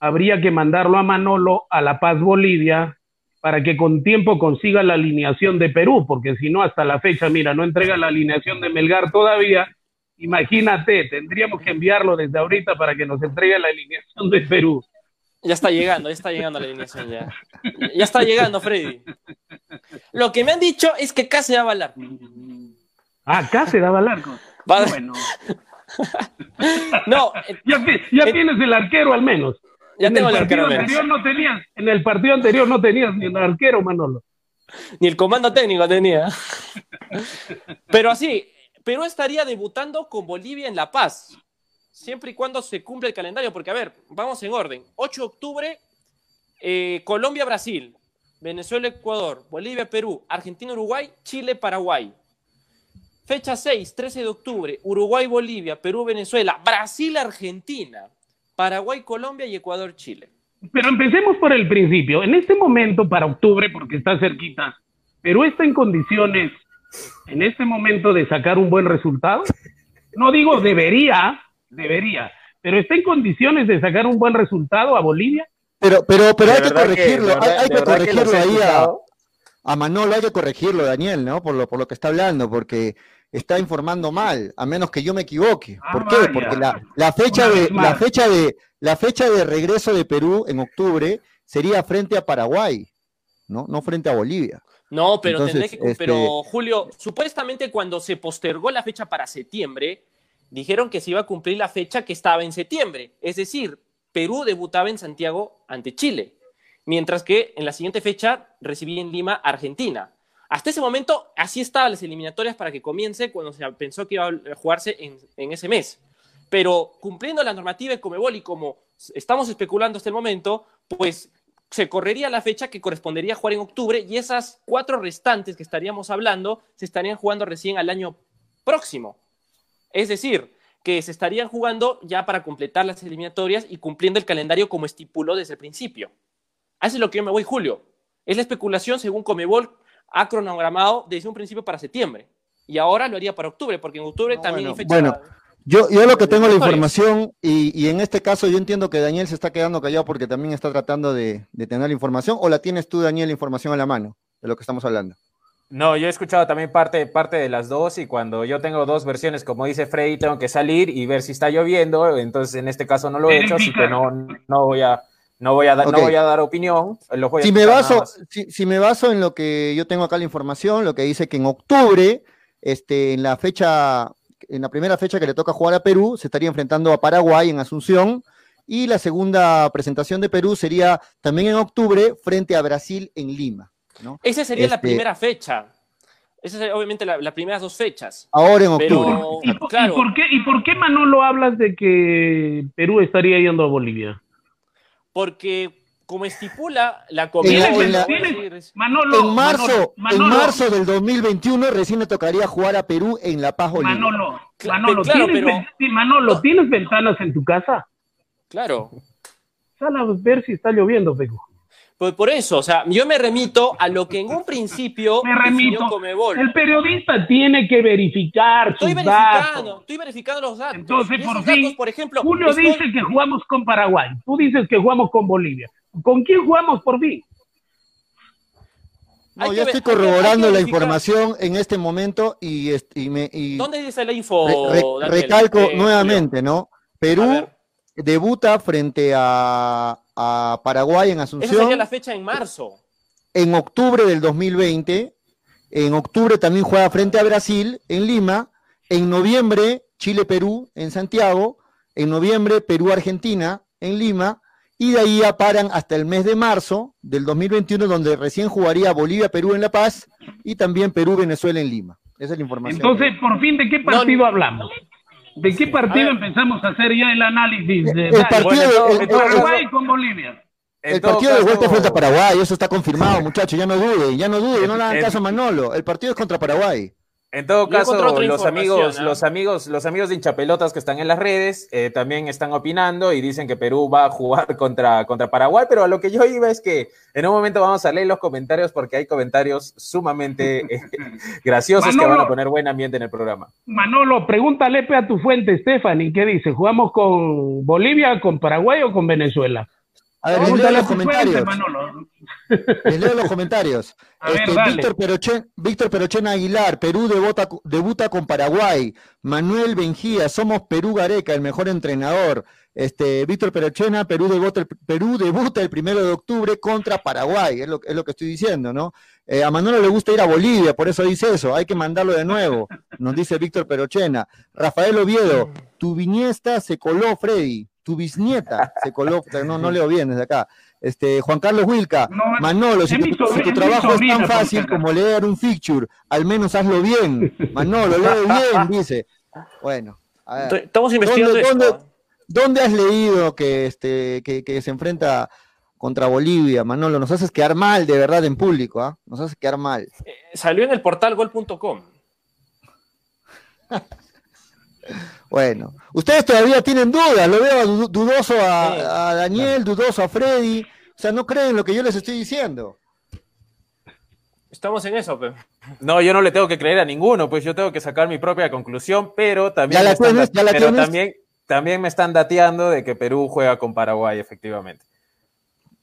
habría que mandarlo a Manolo a La Paz, Bolivia, para que con tiempo consiga la alineación de Perú, porque si no, hasta la fecha, mira, no entrega la alineación de Melgar todavía. Imagínate, tendríamos que enviarlo desde ahorita para que nos entregue la alineación de Perú. Ya está llegando, ya está llegando la alineación ya. Ya está llegando, Freddy. Lo que me han dicho es que acá se daba largo. Ah, acá se daba largo. Bueno. no. ya, eh, tienes el arquero al menos. Ya en tengo el, arquero anterior no tenías, En el partido anterior no tenías ni el arquero, Manolo. Ni el comando técnico tenía. Pero así, Perú estaría debutando con Bolivia en La Paz. Siempre y cuando se cumple el calendario. Porque, a ver, vamos en orden. 8 de octubre, eh, Colombia-Brasil. Venezuela-Ecuador. Bolivia-Perú. Argentina-Uruguay. Chile-Paraguay. Fecha 6, 13 de octubre, Uruguay, Bolivia, Perú, Venezuela, Brasil, Argentina, Paraguay, Colombia y Ecuador, Chile. Pero empecemos por el principio. En este momento, para octubre, porque está cerquita, ¿Perú está en condiciones en este momento de sacar un buen resultado? No digo debería, debería, pero está en condiciones de sacar un buen resultado a Bolivia. Pero, pero, pero hay que corregirlo, hay, que corregirlo ahí a, a, Manolo, hay que corregirlo, Daniel, ¿no? Por lo, por lo que está hablando, porque está informando mal, a menos que yo me equivoque. Ah, ¿Por qué? Porque la, fecha de, la, fecha de, la fecha de regreso de Perú en octubre sería frente a Paraguay, ¿no? No frente a Bolivia. No, pero que, este pero Julio, supuestamente cuando se postergó la fecha para septiembre, dijeron que se iba a cumplir la fecha que estaba en septiembre. Es decir, Perú debutaba en Santiago ante Chile, mientras que en la siguiente fecha recibía en Lima Argentina. Hasta ese momento, así estaban las eliminatorias para que comience cuando se pensó que iba a jugarse en, ese mes. Pero cumpliendo la normativa de Comebol y como estamos especulando hasta el momento, pues se correría la fecha que correspondería jugar en octubre y esas cuatro restantes que estaríamos hablando se estarían jugando recién al año próximo. Es decir, que se estarían jugando ya para completar las eliminatorias y cumpliendo el calendario como estipuló desde el principio. Así es lo que yo me voy, Julio. Es la especulación según Comebol ha cronogramado desde un principio para septiembre. Y ahora lo haría para octubre, porque en octubre también hay fecha. Bueno, yo, yo lo que tengo la información, y, en este caso yo entiendo que Daniel se está quedando callado porque también está tratando de, tener la información, o la tienes tú, Daniel, la información a la mano de lo que estamos hablando. No, yo he escuchado también parte, parte de las dos y cuando yo tengo dos versiones, como dice Freddy, tengo que salir y ver si está lloviendo, entonces en este caso no lo he hecho, así que no, no voy a, no voy a, no voy a dar opinión. si, me baso, si, me baso en lo que yo tengo acá la información, lo que dice que en octubre, este, en la fecha, en la primera fecha que le toca jugar a Perú, se estaría enfrentando a Paraguay en Asunción. Y la segunda presentación de Perú sería también en octubre frente a Brasil en Lima. ¿no? Esa sería la este primera fecha. Esas son obviamente las primeras dos fechas. Ahora en octubre. ¿Y, por qué, ¿Y por qué Manolo hablas de que Perú estaría yendo a Bolivia? Porque como estipula la comisión... Manolo, en marzo, en marzo del 2021 recién le tocaría jugar a Perú en La Paz Manolo, Manolo, ¿tienes, Manolo, ¿tienes ventanas en tu casa? Claro. Sal a ver si está lloviendo, Peco. Pues por eso, o sea, yo me remito a lo que en un principio me remito. Comebol. El periodista tiene que verificar estoy sus verificando, datos. Estoy verificando los datos. Entonces, por datos, fin, por ejemplo, Julio estoy... dice que jugamos con Paraguay. Tú dices que jugamos con Bolivia. ¿Con quién jugamos por fin? No, yo estoy corroborando la información en este momento y, y me. Y ¿Dónde dice la info? Re, re, recalco eh, nuevamente. ¿no? Perú debuta frente a, a, Paraguay en Asunción. Esa sería la fecha en marzo. En octubre del 2020. En octubre también juega frente a Brasil en Lima. En noviembre, Chile-Perú en Santiago. En noviembre, Perú-Argentina en Lima. Y de ahí ya paran hasta el mes de marzo del 2021, donde recién jugaría Bolivia-Perú en La Paz y también Perú-Venezuela en Lima. Esa es la información. Entonces, por fin, ¿de qué partido no, hablamos? ¿De qué partido empezamos a hacer ya el análisis? De, el partido bueno, el, Paraguay con Bolivia. El partido caso... de vuelta frente a Paraguay, eso está confirmado, muchachos, ya no duden, ya no duden, no le hagan caso a Manolo. El partido es contra Paraguay. En todo caso, los amigos, ¿no? los amigos, los amigos de hinchapelotas que están en las redes eh, también están opinando y dicen que Perú va a jugar contra, contra Paraguay, pero a lo que yo iba es que en un momento vamos a leer los comentarios porque hay comentarios sumamente eh, graciosos Manolo, que van a poner buen ambiente en el programa. Manolo, pregúntale a tu fuente, Stephanie, ¿qué dice? ¿Jugamos con Bolivia, con Paraguay o con Venezuela? A ver, los comentarios. Les leo los comentarios. Este, Víctor, Perochen, Víctor Perochen Aguilar, Perú debuta, debuta con Paraguay. Manuel Benjía, somos Perú Gareca, el mejor entrenador. Este, Víctor Perochena, Perú debuta, Perú debuta el primero de octubre contra Paraguay, es lo, es lo que estoy diciendo, ¿no? Eh, a Manolo le gusta ir a Bolivia, por eso dice eso, hay que mandarlo de nuevo, nos dice Víctor Perochena. Rafael Oviedo, tu viñesta se coló, Freddy tu bisnieta se coló, no, no leo bien desde acá. Este, Juan Carlos Wilca, no, Manolo, si tu, si tu trabajo es tan fácil como leer un fixture, al menos hazlo bien. Manolo, lee bien, dice. Bueno, a ver. Estamos investigando ¿Dónde, esto. ¿dónde, ¿dónde, has leído que, este, que, que, se enfrenta contra Bolivia, Manolo? Nos haces quedar mal, de verdad, en público, ¿ah? ¿eh? Nos haces quedar mal. Eh, salió en el portal gol.com. Bueno, ustedes todavía tienen dudas, lo veo dudoso a, a Daniel, dudoso a Freddy, o sea, no creen lo que yo les estoy diciendo. Estamos en eso, pero... No, yo no le tengo que creer a ninguno, pues yo tengo que sacar mi propia conclusión, pero también, ¿Ya la me, están, tienes? ¿Ya la pero tienes? también, también me están dateando de que Perú juega con Paraguay, efectivamente.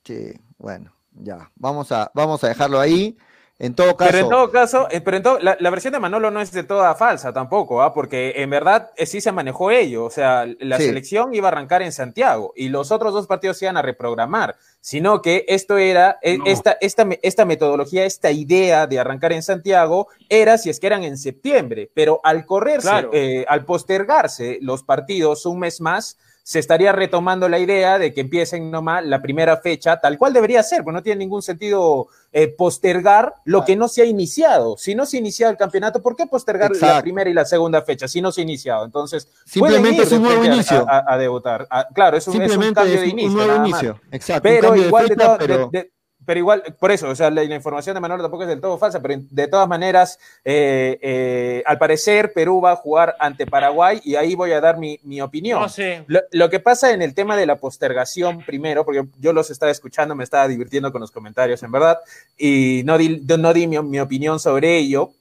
Sí, bueno, ya, vamos a, vamos a dejarlo ahí. En todo caso. Pero en todo caso, eh, pero en todo, la, la, versión de Manolo no es de toda falsa tampoco, ¿ah? porque en verdad eh, sí se manejó ello. O sea, la Sí. selección iba a arrancar en Santiago y los otros dos partidos se iban a reprogramar, sino que esto era, eh, No. esta, esta, me- esta metodología, esta idea de arrancar en Santiago era si es que eran en septiembre, pero al correrse, Claro. eh, al postergarse los partidos un mes más, se estaría retomando la idea de que empiecen nomás la primera fecha, tal cual debería ser, porque no tiene ningún sentido eh, postergar lo que no se ha iniciado. Si no se ha iniciado el campeonato, ¿por qué postergar la primera y la segunda fecha si no se ha iniciado? Entonces, Simplemente es un nuevo inicio. A, a- a debutar. Ah, claro, es un, es un Simplemente cambio es de un, inicio. un nuevo inicio. Exacto. Pero igual, de fecha, todo- pero- de- de- pero igual, por eso, o sea, la, la información de Manuel tampoco es del todo falsa, pero de todas maneras, eh, eh, al parecer, Perú va a jugar ante Paraguay y ahí voy a dar mi, mi opinión. No sé. Lo, lo que pasa en el tema de la postergación, primero, porque yo los estaba escuchando, me estaba divirtiendo con los comentarios, en verdad, y no di, no di mi, mi opinión sobre ello.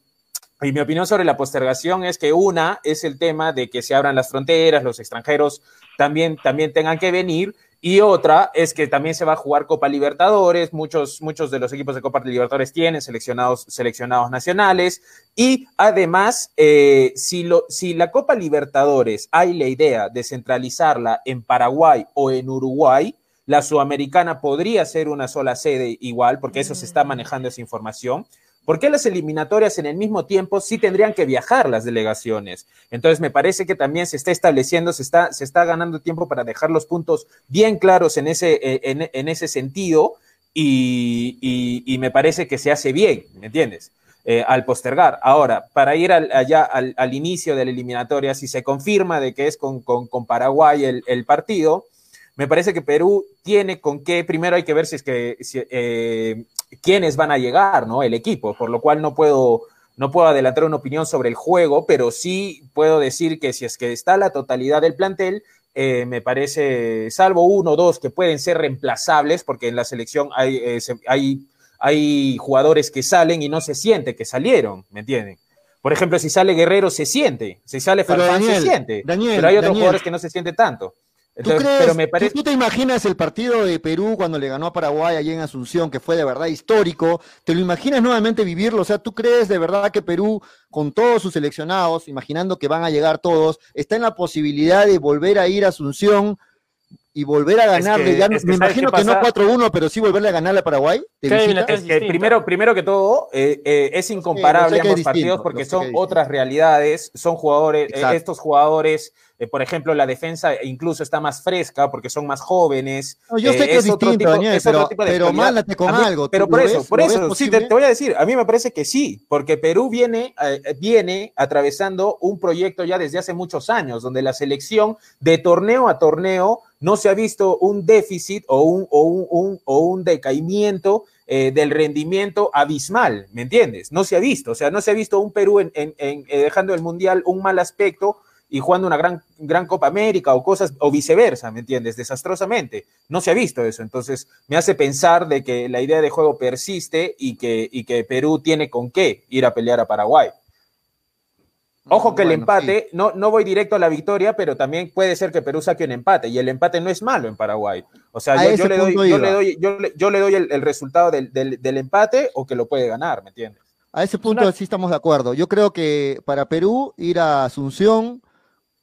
Y mi opinión sobre la postergación es que una es el tema de que se abran las fronteras, los extranjeros también, también tengan que venir, y otra es que también se va a jugar Copa Libertadores, muchos, muchos de los equipos de Copa Libertadores tienen seleccionados, seleccionados nacionales, y además, eh, si, lo, si la Copa Libertadores hay la idea de centralizarla en Paraguay o en Uruguay, la sudamericana podría ser una sola sede igual, porque eso se está manejando esa información. ¿Por qué las eliminatorias en el mismo tiempo sí tendrían que viajar las delegaciones? Entonces me parece que también se está estableciendo, se está, ganando tiempo para dejar los puntos bien claros en ese, eh, sentido y, me parece que se hace bien, ¿me entiendes? Eh, al postergar. Ahora, para ir al- allá al, inicio de la eliminatoria, si se confirma de que es con, Paraguay el, el partido, me parece que Perú tiene con qué, primero hay que ver si es que, si, eh, quiénes van a llegar, ¿no? El equipo, por lo cual no puedo, no puedo adelantar una opinión sobre el juego, pero sí puedo decir que si es que está la totalidad del plantel, eh, me parece, salvo uno o dos que pueden ser reemplazables, porque en la selección hay, eh, hay, hay jugadores que salen y no se siente que salieron, ¿me entienden? Por ejemplo, si sale Guerrero se siente, si sale Farfán se siente, pero hay otros jugadores que no se siente tanto. ¿Tú, pero me parece... ¿Tú te imaginas el partido de Perú cuando le ganó a Paraguay allí en Asunción, que fue de verdad histórico? ¿Te lo imaginas nuevamente vivirlo? O sea, ¿tú crees de verdad que Perú, con todos sus seleccionados, imaginando que van a llegar todos, está en la posibilidad de volver a ir a Asunción y volver a ganarle. me imagino que no 4-1, pero sí volverle a ganarle a Paraguay. primero, primero que todo, eh, eh, es incomparable ambos partidos porque son otras realidades, son jugadores, eh, estos jugadores eh, por ejemplo, la defensa incluso está más fresca porque son más jóvenes. yo sé eh, que es, distinto, Daniel, pero, pero mándate con algo. Pero por eso, por eso, sí, te, voy a decir, a mí me parece que sí, porque Perú viene, eh, viene atravesando un proyecto ya desde hace muchos años, donde la selección de torneo a torneo no se ha visto un déficit o un, o un, o un decaimiento del rendimiento abismal, ¿me entiendes? No se ha visto, o sea, no se ha visto un Perú en, en, dejando el Mundial un mal aspecto y jugando una gran, gran Copa América o cosas, o viceversa, ¿me entiendes? Desastrosamente. No se ha visto eso. Entonces, me hace pensar de que la idea de juego persiste y que, y que Perú tiene con qué ir a pelear a Paraguay. Ojo que el empate, no, no voy directo a la victoria, pero también puede ser que Perú saque un empate, y el empate no es malo en Paraguay. O sea, yo, le doy, yo, le doy, yo, le, doy, el, resultado del, del, empate o que lo puede ganar, ¿me entiendes? A ese punto sí estamos de acuerdo. Yo creo que para Perú ir a Asunción,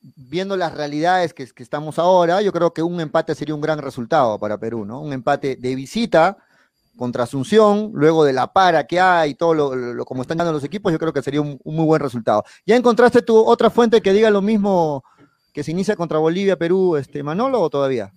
viendo las realidades que, estamos ahora, yo creo que un empate sería un gran resultado para Perú, ¿no? Un empate de visita contra Asunción, luego de la para que hay todo lo, como están ganando los equipos, yo creo que sería un, muy buen resultado. ¿Ya encontraste tu otra fuente que diga lo mismo que se inicia contra Bolivia, Perú, este Manolo, o todavía?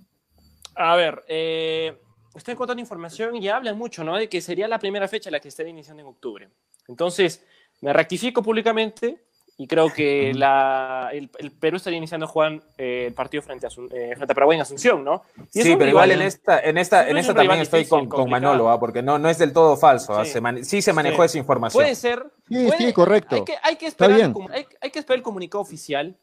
A ver, eh, estoy encontrando información y hablan mucho, ¿no? De que sería la primera fecha la que esté iniciando en octubre. Entonces, me rectifico públicamente, y creo que la, el, Perú estaría iniciando Juan eh, el partido frente a, eh, frente a Paraguay en Asunción, ¿no? sí, pero igual en esta, en esta, en esta también estoy con, con, Manolo, ¿ah? porque no, no es del todo falso. ¿ah? Sí. Se manejó esa información. Puede ser. Sí, sí, correcto. Hay que, hay que esperar, el, hay, hay que esperar el comunicado oficial,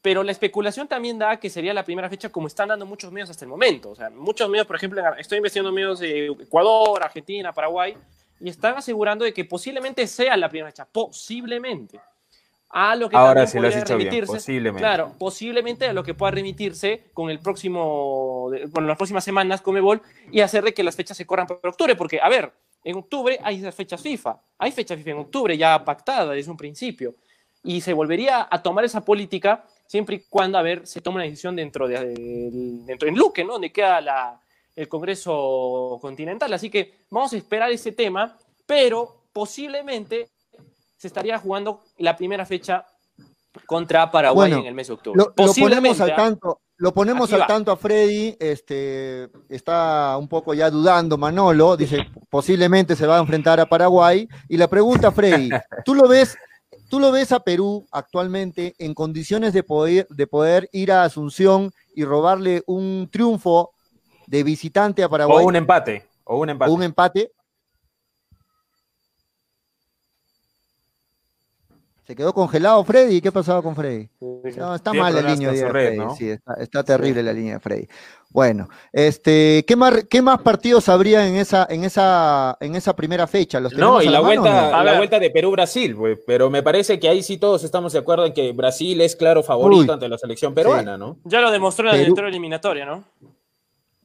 pero la especulación también da que sería la primera fecha como están dando muchos medios hasta el momento. O sea, muchos medios, por ejemplo, estoy investigando medios de Ecuador, Argentina, Paraguay, y están asegurando de que posiblemente sea la primera fecha, posiblemente a lo que Ahora sí lo has dicho bien, posiblemente. Claro, posiblemente a lo que pueda remitirse con el próximo, bueno, las próximas semanas Comebol y hacer de que las fechas se corran por octubre, porque, a ver, en octubre hay fechas FIFA, hay fechas FIFA en octubre ya pactada desde un principio, y se volvería a tomar esa política siempre y cuando, a ver, se tome una decisión dentro de, dentro en Luque, ¿no? Donde queda la, el Congreso Continental, así que vamos a esperar ese tema, pero posiblemente se estaría jugando la primera fecha contra Paraguay en el mes de octubre. Lo, ponemos al ¿ah? tanto, lo ponemos al tanto a Freddy, este, está un poco ya dudando Manolo, dice posiblemente se va a enfrentar a Paraguay. Y la pregunta, Freddy, ¿tú lo ves, tú lo ves a Perú actualmente en condiciones de poder, de poder ir a Asunción y robarle un triunfo de visitante a Paraguay? O un empate, o un empate. O un empate. Se quedó congelado Freddy. ¿Qué pasaba con Freddy? está mal la línea de Freddy. Sí, está, terrible la línea de Freddy. Bueno, este, ¿qué más, qué más partidos habría en esa, en esa, en esa primera fecha? no, y la, vuelta, la vuelta de Perú-Brasil, pero me parece que ahí sí todos estamos de acuerdo en que Brasil es claro favorito ante la selección peruana, ¿no? Ya lo demostró en la Perú, eliminatoria, ¿no?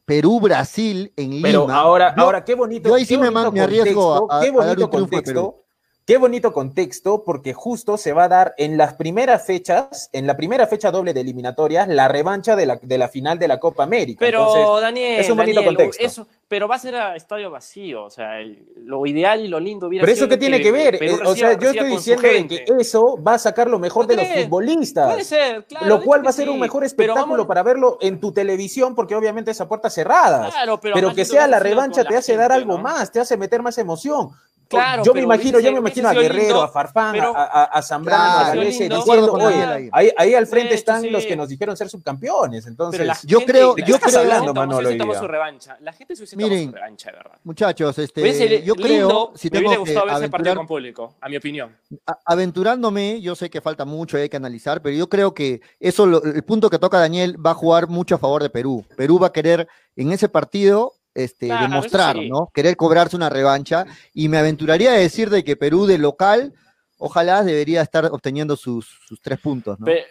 Perú-Brasil en Lima. Pero ahora, ahora qué bonito. Yo ahí sí me, arriesgo a, qué bonito contexto Qué bonito contexto, porque justo se va a dar en las primeras fechas, en la primera fecha doble de eliminatorias, la revancha de la, de la final de la Copa América. Pero, Daniel, es un bonito contexto. Eso, pero va a ser a estadio vacío, o sea, lo ideal y lo lindo hubiera Pero eso qué tiene que, ver, eh, o sea, yo estoy diciendo que eso va a sacar lo mejor de los futbolistas. Puede ser, claro. Lo cual va a ser un mejor espectáculo para verlo en tu televisión, porque obviamente esa puerta cerrada. Claro, pero, pero que sea la revancha te hace dar algo más, te hace meter más emoción Claro, yo me imagino, yo me imagino a Guerrero, lindo, a Farfán, pero- a, Zambrano, Claro, a Galese, diciendo, oye, ahí, ahí al frente hecho, están sí. los que nos dijeron ser subcampeones. Entonces, Pero la Yo gente- creo- la yo gente creo- hablando, Manolo, su revancha. La gente se hubiese Miren, su revancha, de verdad. Muchachos, este, yo lindo, creo, si me tengo hubiera que gustado ver ese partido con público, a mi opinión. a- aventurándome, yo sé que falta mucho, hay que analizar, pero yo creo que eso, lo- el punto que toca Daniel va a jugar mucho a favor de Perú. Perú va a querer en ese partido este, Claro, demostrar, sí. ¿no? Querer cobrarse una revancha. Y me aventuraría a decir de que Perú de local, ojalá debería estar obteniendo sus, sus tres puntos, ¿no? Pe-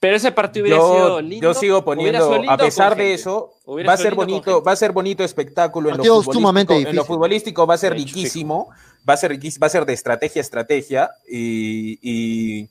Pero, ese partido hubiera sido yo, lindo. yo sigo poniendo, sido a pesar de eso, va a sido ser bonito, va a ser bonito espectáculo en lo, sumamente en lo futbolístico va a ser De riquísimo, va a ser va a ser de estrategia a estrategia y, y-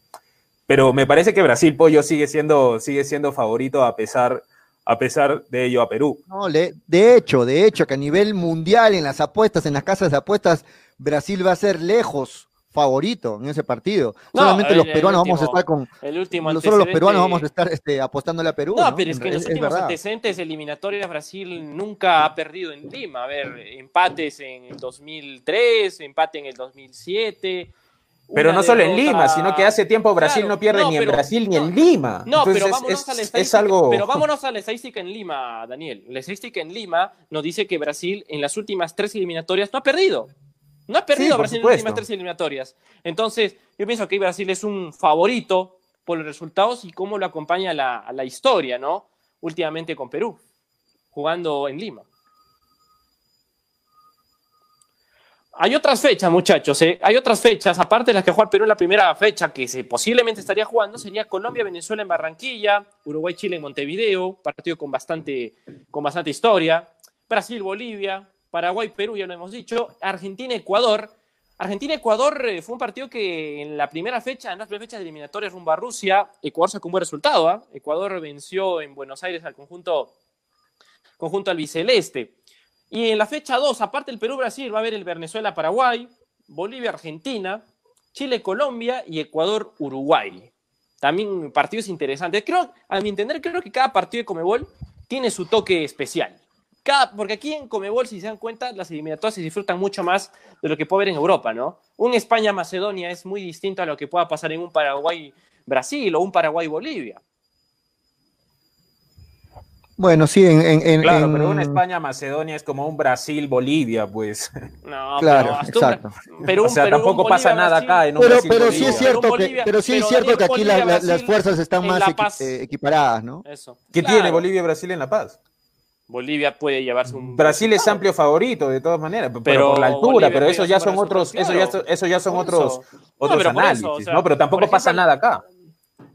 pero me parece que Brasil Pollo sigue siendo sigue siendo favorito a pesar a pesar de ello a Perú. No, le- de hecho, de hecho, que a nivel mundial, en las apuestas, en las casas de apuestas, Brasil va a ser lejos favorito en ese partido. No, Solamente el- los peruanos vamos a último- estar con. El último Solo los peruanos vamos a estar este, apostándole a Perú. No, ¿no? pero es que en los últimos antecedentes eliminatorias Brasil nunca ha perdido en Lima. A ver, empates en el 2003, empate en el 2007. Pero no solo en Lima, sino que hace tiempo Brasil Claro, no pierde no, ni en Brasil ni no, en Lima. No, Entonces, pero vámonos es, a la es estadística. algo Pero vámonos a la estadística en Lima, Daniel. La estadística en Lima nos dice que Brasil en las últimas tres eliminatorias no ha perdido. No ha perdido Sí, Brasil en las últimas tres eliminatorias. Entonces, yo pienso que Brasil es un favorito por los resultados y cómo lo acompaña la, la historia, ¿no? Últimamente con Perú, jugando en Lima. Hay otras fechas, muchachos, ¿eh? hay otras fechas, aparte de las que juega Perú en la primera fecha, que se posiblemente estaría jugando, sería Colombia-Venezuela en Barranquilla, Uruguay-Chile en Montevideo, partido con bastante, con bastante historia, Brasil-Bolivia, Paraguay-Perú, ya lo hemos dicho, Argentina-Ecuador. Argentina-Ecuador eh, fue un partido que en la primera fecha, en las primeras fechas de eliminatorias rumbo a Rusia, Ecuador sacó un buen resultado. ¿ah? Ecuador venció en Buenos Aires al conjunto, conjunto albiceleste. Y en la fecha 2, aparte del Perú-Brasil, va a haber el Venezuela-Paraguay, Bolivia-Argentina, Chile-Colombia y Ecuador-Uruguay. También partidos interesantes. Creo, a mi entender, creo que cada partido de Comebol tiene su toque especial. Porque aquí en Comebol, si se dan cuenta, las eliminatorias se disfrutan mucho más de lo que puede haber en Europa, ¿no? Un España-Macedonia es muy distinto a lo que pueda pasar en un Paraguay-Brasil o un Paraguay-Bolivia. Bueno, sí, en. en- en- Claro, en- pero una España-Macedonia es como un Brasil-Bolivia, pues. No, Claro, pero exacto. pero O sea, pero tampoco pasa Bolivia, nada acá en un Pero, Brasil, pero sí es cierto Pero que, Bolivia- pero sí es cierto que aquí la- Bolivia, la- las fuerzas están más La equi- Paz. eh, equiparadas, ¿no? Eso. ¿Qué Claro. tiene Bolivia y Brasil en La Paz? Bolivia puede llevarse un. Brasil es amplio favorito de todas maneras, pero, Pero por la altura, Bolivia pero eso ya son otros, eso ya, eso ya son otros. No, otros eso, análisis, o sea, ¿no? Pero tampoco pasa nada acá.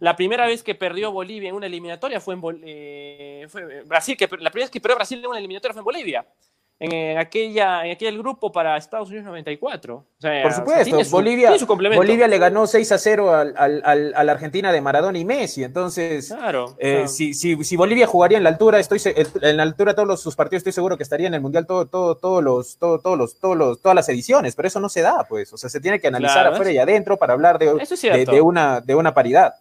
La primera vez que perdió Bolivia en una eliminatoria fue en Bol- eh, fue Brasil, que la primera vez que perdió Brasil en una eliminatoria fue en Bolivia. En, eh, aquella, en aquel grupo para Estados Unidos 94. O sea, Por o sea, supuesto, tiene su- Bolivia, tiene su complemento. Bolivia le ganó 6 a 0 al, al- al- a la Argentina de Maradona y Messi, entonces Claro. eh, claro. si, si, si Bolivia jugaría en la altura, estoy en la altura de todos los- sus partidos, estoy seguro que estaría en el mundial todo, todo, todos los, todo, todos los, todos los, todas las ediciones, pero eso no se da, pues, o sea, se tiene que analizar Claro, afuera eso- y adentro para hablar de, es de una, de una paridad.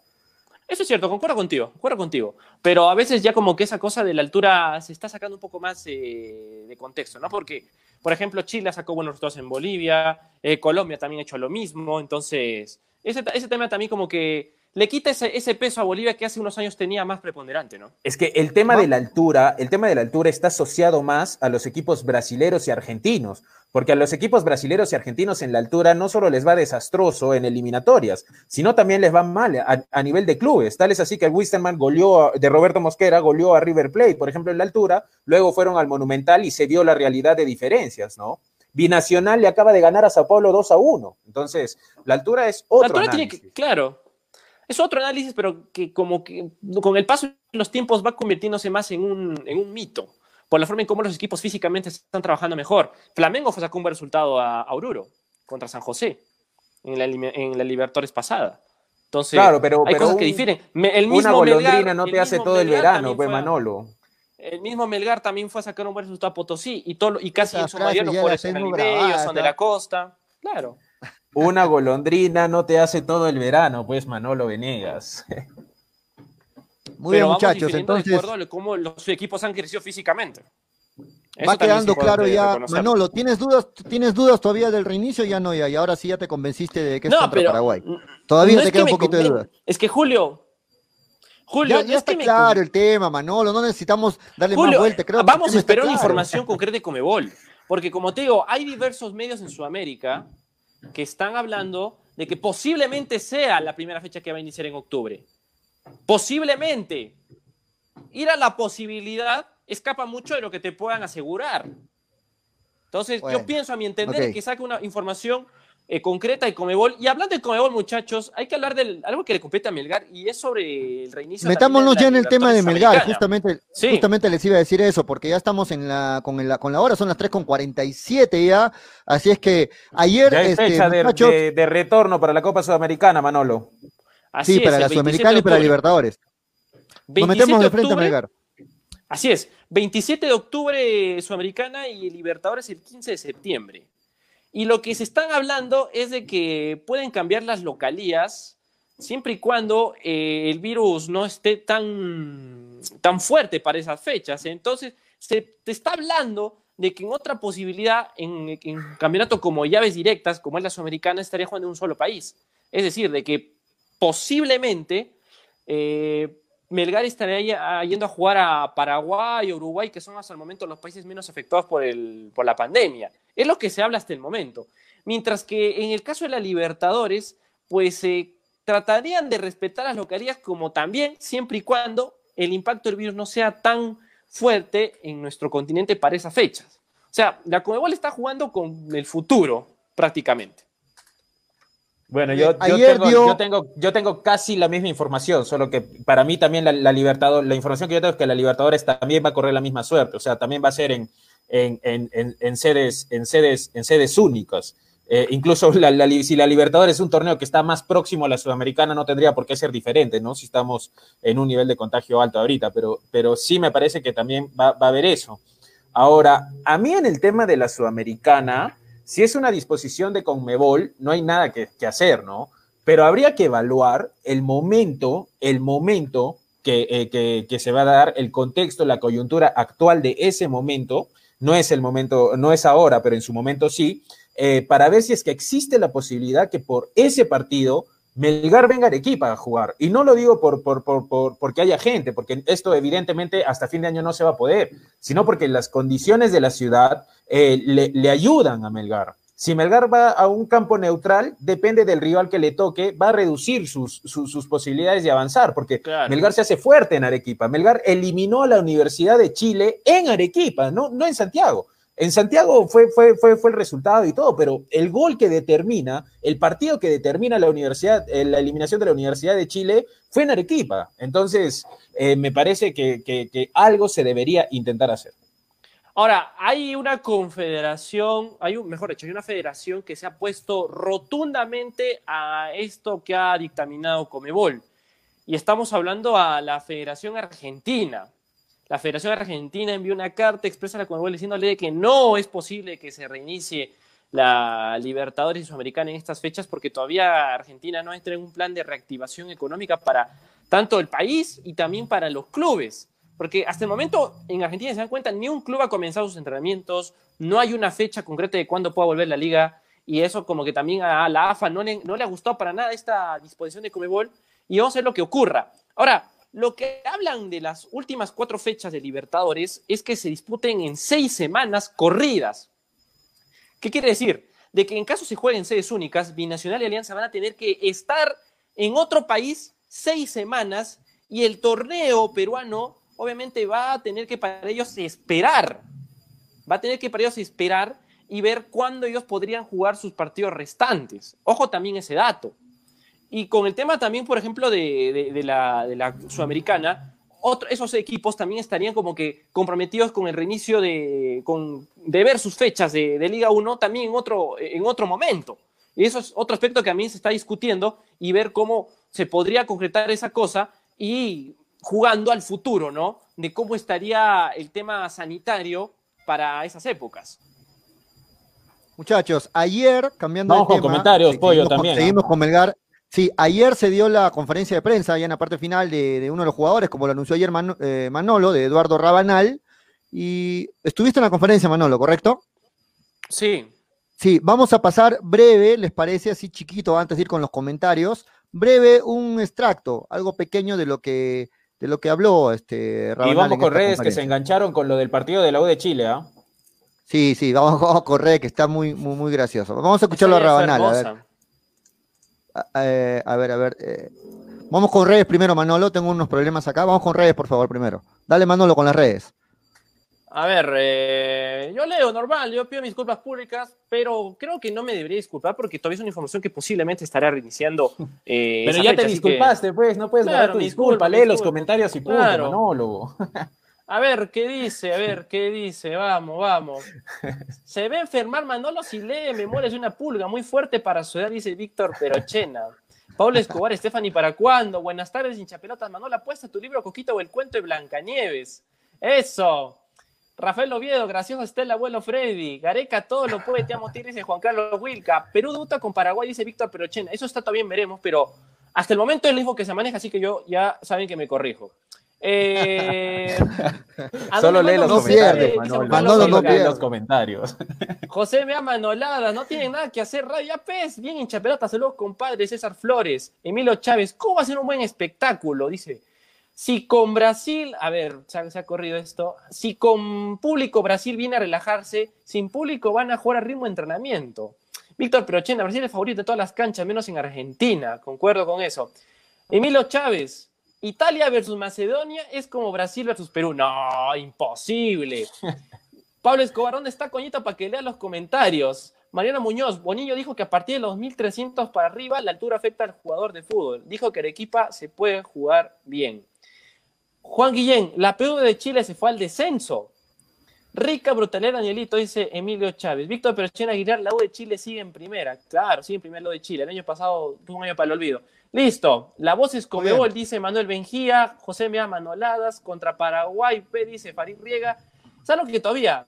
Eso es cierto, concuerdo contigo, concuerdo contigo. Pero a veces ya como que esa cosa de la altura se está sacando un poco más eh, de contexto, ¿no? Porque, por ejemplo, Chile sacó buenos resultados en Bolivia, eh, Colombia también ha hecho lo mismo, entonces ese, ese tema también como que le quita ese, ese peso a Bolivia que hace unos años tenía más preponderante, ¿no? Es que el tema de la altura, el tema de la altura está asociado más a los equipos brasileros y argentinos, porque a los equipos brasileros y argentinos en la altura no solo les va desastroso en eliminatorias, sino también les va mal a, a nivel de clubes. Tal es así que el Wisterman goleó a- de Roberto Mosquera, goleó a River Plate, por ejemplo, en la altura, luego fueron al Monumental y se vio la realidad de diferencias, ¿no? Binacional le acaba de ganar a Sao Paulo 2 a 1. Entonces, la altura es La otro altura tiene que, claro, es otro análisis, pero que como que con el paso de los tiempos va convirtiéndose más en un, en un mito, por la forma en cómo los equipos físicamente están trabajando mejor. Flamengo fue sacó un buen resultado a, a Oruro contra San José en la, en la Libertadores pasada. Entonces, Claro, pero- hay pero cosas un- que difieren. Me- el Una mismo golondrina Melgar- no el te hace todo el Melgar verano, también pues fue a- Manolo. El mismo Melgar también fue a sacar un buen resultado a Potosí y, todo, y casi Esas en su mayoría los jugadores son de la costa. Claro. Una golondrina no te hace todo el verano, pues Manolo Venegas. Muy Pero bien, muchachos. de Entonces, acuerdo a cómo los equipos han crecido físicamente. Eso Va quedando claro ya. Manolo, ¿tienes dudas, ¿tienes dudas todavía del reinicio? Ya no, ya. Y ahora sí ya te convenciste de que es No, contra pero Paraguay. Todavía no te es queda un que poquito de duda. Es que Julio, Julio, Ya, no ya es está me claro el tema, Manolo. No necesitamos darle más Julio, vuelta. Creo vamos a esperar una claro. información concreta de Comebol. Porque como te digo, hay diversos medios en Sudamérica que están hablando de que posiblemente sea la primera fecha que va a iniciar en octubre. Posiblemente. Ir a la posibilidad escapa mucho de lo que te puedan asegurar. Entonces, Bueno, yo pienso, a mi entender, que saque una información eh, concreta de Comebol. Y hablando de Comebol, muchachos, hay que hablar de algo que le compete a Melgar y es sobre el reinicio. Metámonos ya en el tema de Melgar, justamente, Sí. justamente les iba a decir eso, porque ya estamos en la, con, la, con la hora, son las 3 con 47 ya, así es que ayer, Ya hay este, fecha de, muchachos, de- de retorno para la Copa Sudamericana, Manolo. Así sí, es, para la 27 Sudamericana y para. Libertadores. Nos 27 metemos de frente a Melgar. Así es, 27 de octubre Sudamericana y Libertadores el 15 de septiembre. Y lo que se están hablando es de que pueden cambiar las localías siempre y cuando eh, el virus no esté tan, tan fuerte para esas fechas. Entonces, se te está hablando de que en otra posibilidad, en, campeonato como llaves directas, como es la Sudamericana, estaría jugando en un solo país. Es decir, de que posiblemente eh, Melgar estaría ya- yendo a jugar a Paraguay, Uruguay, que son hasta el momento los países menos afectados por, el, por la pandemia. Es lo que se habla hasta el momento. Mientras que en el caso de la Libertadores, pues se tratarían de respetar las localidades como también, siempre y cuando el impacto del virus no sea tan fuerte en nuestro continente para esas fechas. O sea, la Conmebol está jugando con el futuro, prácticamente. Bueno, yo, yo Ayer tengo, dio- yo, tengo, yo tengo casi la misma información, solo que para mí también la, la Libertador, la información que yo tengo es que la Libertadores también va a correr la misma suerte, o sea, también va a ser en, en, en, en, en sedes, en, sedes, en sedes únicas. Eh, incluso la, la, si la Libertadores es un torneo que está más próximo a la Sudamericana, no tendría por qué ser diferente, ¿no? Si estamos en un nivel de contagio alto ahorita, pero, pero sí me parece que también va, va a haber eso. Ahora, a mí en el tema de la Sudamericana, si es una disposición de Conmebol, no hay nada que, que hacer, ¿no? Pero habría que evaluar el momento, el momento que, eh, que, que, se va a dar, el contexto, la coyuntura actual de ese momento, no es el momento, no es ahora, pero en su momento sí, eh, para ver si es que existe la posibilidad que por ese partido Melgar venga a Arequipa a jugar. Y no lo digo por, por, por, por, porque haya gente, porque esto evidentemente hasta fin de año no se va a poder, sino porque las condiciones de la ciudad eh, le, le, ayudan a Melgar. Si Melgar va a un campo neutral, depende del rival que le toque, va a reducir sus, sus, sus posibilidades de avanzar, porque claro. Melgar se hace fuerte en Arequipa. Melgar eliminó a la Universidad de Chile en Arequipa, no, no en Santiago. En Santiago fue, fue, fue, fue el resultado y todo, pero el gol que determina, el partido que determina la universidad, eh, la eliminación de la Universidad de Chile fue en Arequipa. Entonces, eh, me parece que, que, que, algo se debería intentar hacer. Ahora, hay una confederación, hay un, mejor dicho, hay una federación que se ha puesto rotundamente a esto que ha dictaminado Comebol. Y estamos hablando a la Federación Argentina. La Federación Argentina envió una carta expresa a la Conmebol diciéndole que no es posible que se reinicie la Libertadores y Sudamericana en estas fechas porque todavía Argentina no entra en un plan de reactivación económica para tanto el país y también para los clubes. Porque hasta el momento en Argentina se dan cuenta, ni un club ha comenzado sus entrenamientos, no hay una fecha concreta de cuándo pueda volver la liga y eso como que también a la AFA no le, no le ha gustado para nada esta disposición de Comebol y vamos a ver lo que ocurra. Ahora, lo que hablan de las últimas cuatro fechas de Libertadores es que se disputen en seis semanas corridas. ¿Qué quiere decir? De que en caso se jueguen sedes únicas, Binacional y Alianza van a tener que estar en otro país seis semanas y el torneo peruano obviamente va a tener que para ellos esperar. Va a tener que para ellos esperar y ver cuándo ellos podrían jugar sus partidos restantes. Ojo también ese dato. Y con el tema también, por ejemplo, de, de, la, Sudamericana, otro, esos equipos también estarían como que comprometidos con el reinicio de, con, ver sus fechas de, de, Liga 1 también en otro, en otro momento. Y eso es otro aspecto que a mí se está discutiendo y ver cómo se podría concretar esa cosa y jugando al futuro, ¿no? De cómo estaría el tema sanitario para esas épocas. Muchachos, ayer, cambiando Vamos de con tema, comentarios, seguimos Pollo, con- también, ¿no? Seguimos con Melgar. Sí, ayer se dio la conferencia de prensa, ya en la parte final, de, de uno de los jugadores, como lo anunció ayer Man- eh, Manolo, de Eduardo Rabanal, Y estuviste en la conferencia, Manolo, ¿correcto? Sí. Sí, vamos a pasar breve, ¿les parece así chiquito antes de ir con los comentarios? Breve, un extracto, algo pequeño de lo que, de lo que habló este Y vamos con redes que se engancharon con lo del partido de la U de Chile, ¿ah? Sí, sí, vamos, a correr, que está muy, muy, muy gracioso. Vamos a escucharlo a Rabanal, a ver. Eh, a, ver, a ver. Eh. Vamos con redes primero, Manolo. Tengo unos problemas acá. Vamos con redes, por favor, primero. Dale, Manolo, con las redes. A ver, eh, yo leo normal, yo pido mis disculpas públicas, pero creo que no me debería disculpar porque todavía es una información que posiblemente estará reiniciando. pero ya te disculpaste, pues, no puedes claro, tu disculpa, lee los comentarios y punto, monólogo. A ver, ¿qué dice? A ver, ¿qué dice? Vamos, vamos. Se ve enfermar Manolo si lee Memorias de una pulga, muy fuerte para su edad, dice Víctor Perochena. Pablo Escobar, Stephanie, ¿para cuándo? Buenas tardes, hinchapelotas. Manolo, apuesta tu libro Coquito o el cuento de Blancanieves. Eso. Rafael Oviedo, gracioso está el abuelo Freddy. Gareca, todo lo puede, te amo, dice Juan Carlos Wilca. Perú duta con Paraguay, dice Víctor Perochena. Eso está todavía veremos, pero hasta el momento es el mismo que se maneja, así que yo ya saben que me corrijo. Eh, Solo lee los comentarios. Manolo, no los comentarios. José me Manolada, no tienen nada que hacer. Radio Pez, bien hincha pelota, saludos compadre César Flores, Emilio Chávez. ¿Cómo va a ser un buen espectáculo? Dice. Si con Brasil, a ver, se se ha corrido esto. Si con público Brasil viene a relajarse, sin público van a jugar a ritmo de entrenamiento. Víctor Perochena, Brasil es favorito de todas las canchas, menos en Argentina. Concuerdo con eso. Emilio Chávez, Italia versus Macedonia es como Brasil versus Perú. No, imposible. Pablo Escobar, ¿dónde está Coñito para que lea los comentarios? Mariano Muñoz, Bonillo dijo que a partir de los 1300 para arriba la altura afecta al jugador de fútbol. Dijo que Arequipa se puede jugar bien. Juan Guillén, la PU de Chile se fue al descenso. Rica brutalera Danielito, dice Emilio Chávez. Víctor Perochena Aguilar, la U de Chile sigue en primera. Claro, sigue en primera la U de Chile. El año pasado tuvo un año para el olvido. Listo. La voz es Comebol, dice Manuel Benjía. José Mea Manoladas. Contra Paraguay, P, dice Farid Riega. ¿Sabes lo que todavía?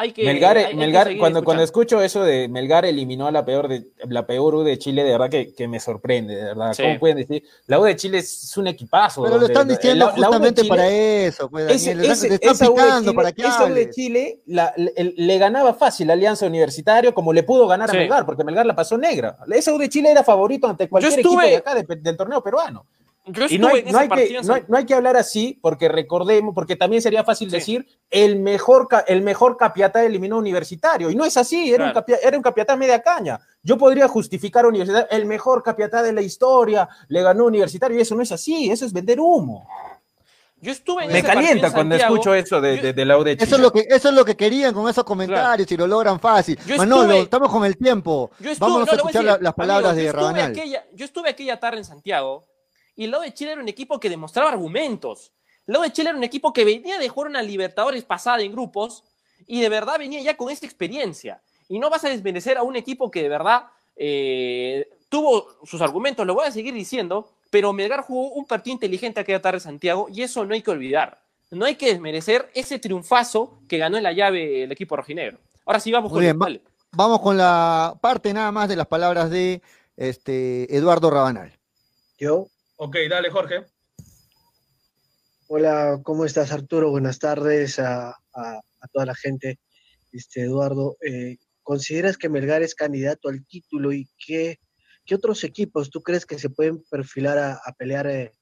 Hay que, Melgar, Melgar cuando, cuando escucho eso de Melgar eliminó a la peor de la peor U de Chile, de verdad que, que me sorprende, de verdad. ¿Cómo pueden decir? La U de Chile es un equipazo. Pero lo están diciendo justamente para eso, pues, Daniel. Ese, están picando para que Esa U de Chile la, le, ganaba fácil a Alianza Universitario, como le pudo ganar a Melgar, porque Melgar la pasó negra. Esa U de Chile era favorito ante cualquier equipo de acá del torneo peruano y no hay, que, no, hay, que, hablar así, porque recordemos, porque también sería fácil decir, el mejor, el mejor Capiatá eliminó Universitario. Y no es así, era, un, era un Capiatá media caña. Yo podría justificar a Universitario, el mejor Capiatá de la historia, le ganó Universitario, y eso no es así, eso es vender humo. Yo estuve Me calienta cuando escucho eso de, de, la eso es lo que Eso es lo que querían con esos comentarios y lo logran fácil. Manolo, estamos con el tiempo. Vamos a escuchar las palabras de Rabanal. yo estuve aquella tarde en Santiago y el lado de Chile era un equipo que demostraba argumentos. El lado de Chile era un equipo que venía de jugar una Libertadores pasada en grupos y de verdad venía ya con esta experiencia. Y no vas a desmerecer a un equipo que de verdad eh, tuvo sus argumentos, lo voy a seguir diciendo, pero Melgar jugó un partido inteligente aquella tarde Santiago y eso no hay que olvidar. No hay que desmerecer ese triunfazo que ganó en la llave el equipo rojinegro. Ahora sí vamos con bien, Vamos con la parte nada más de las palabras de este, Eduardo Rabanal. Yo Ok, dale, Jorge. Hola, ¿cómo estás, Arturo? Buenas tardes a, toda la gente. Este, Eduardo, eh, ¿consideras que Melgar es candidato al título y qué, qué otros equipos tú crees que se pueden perfilar a, pelear eh,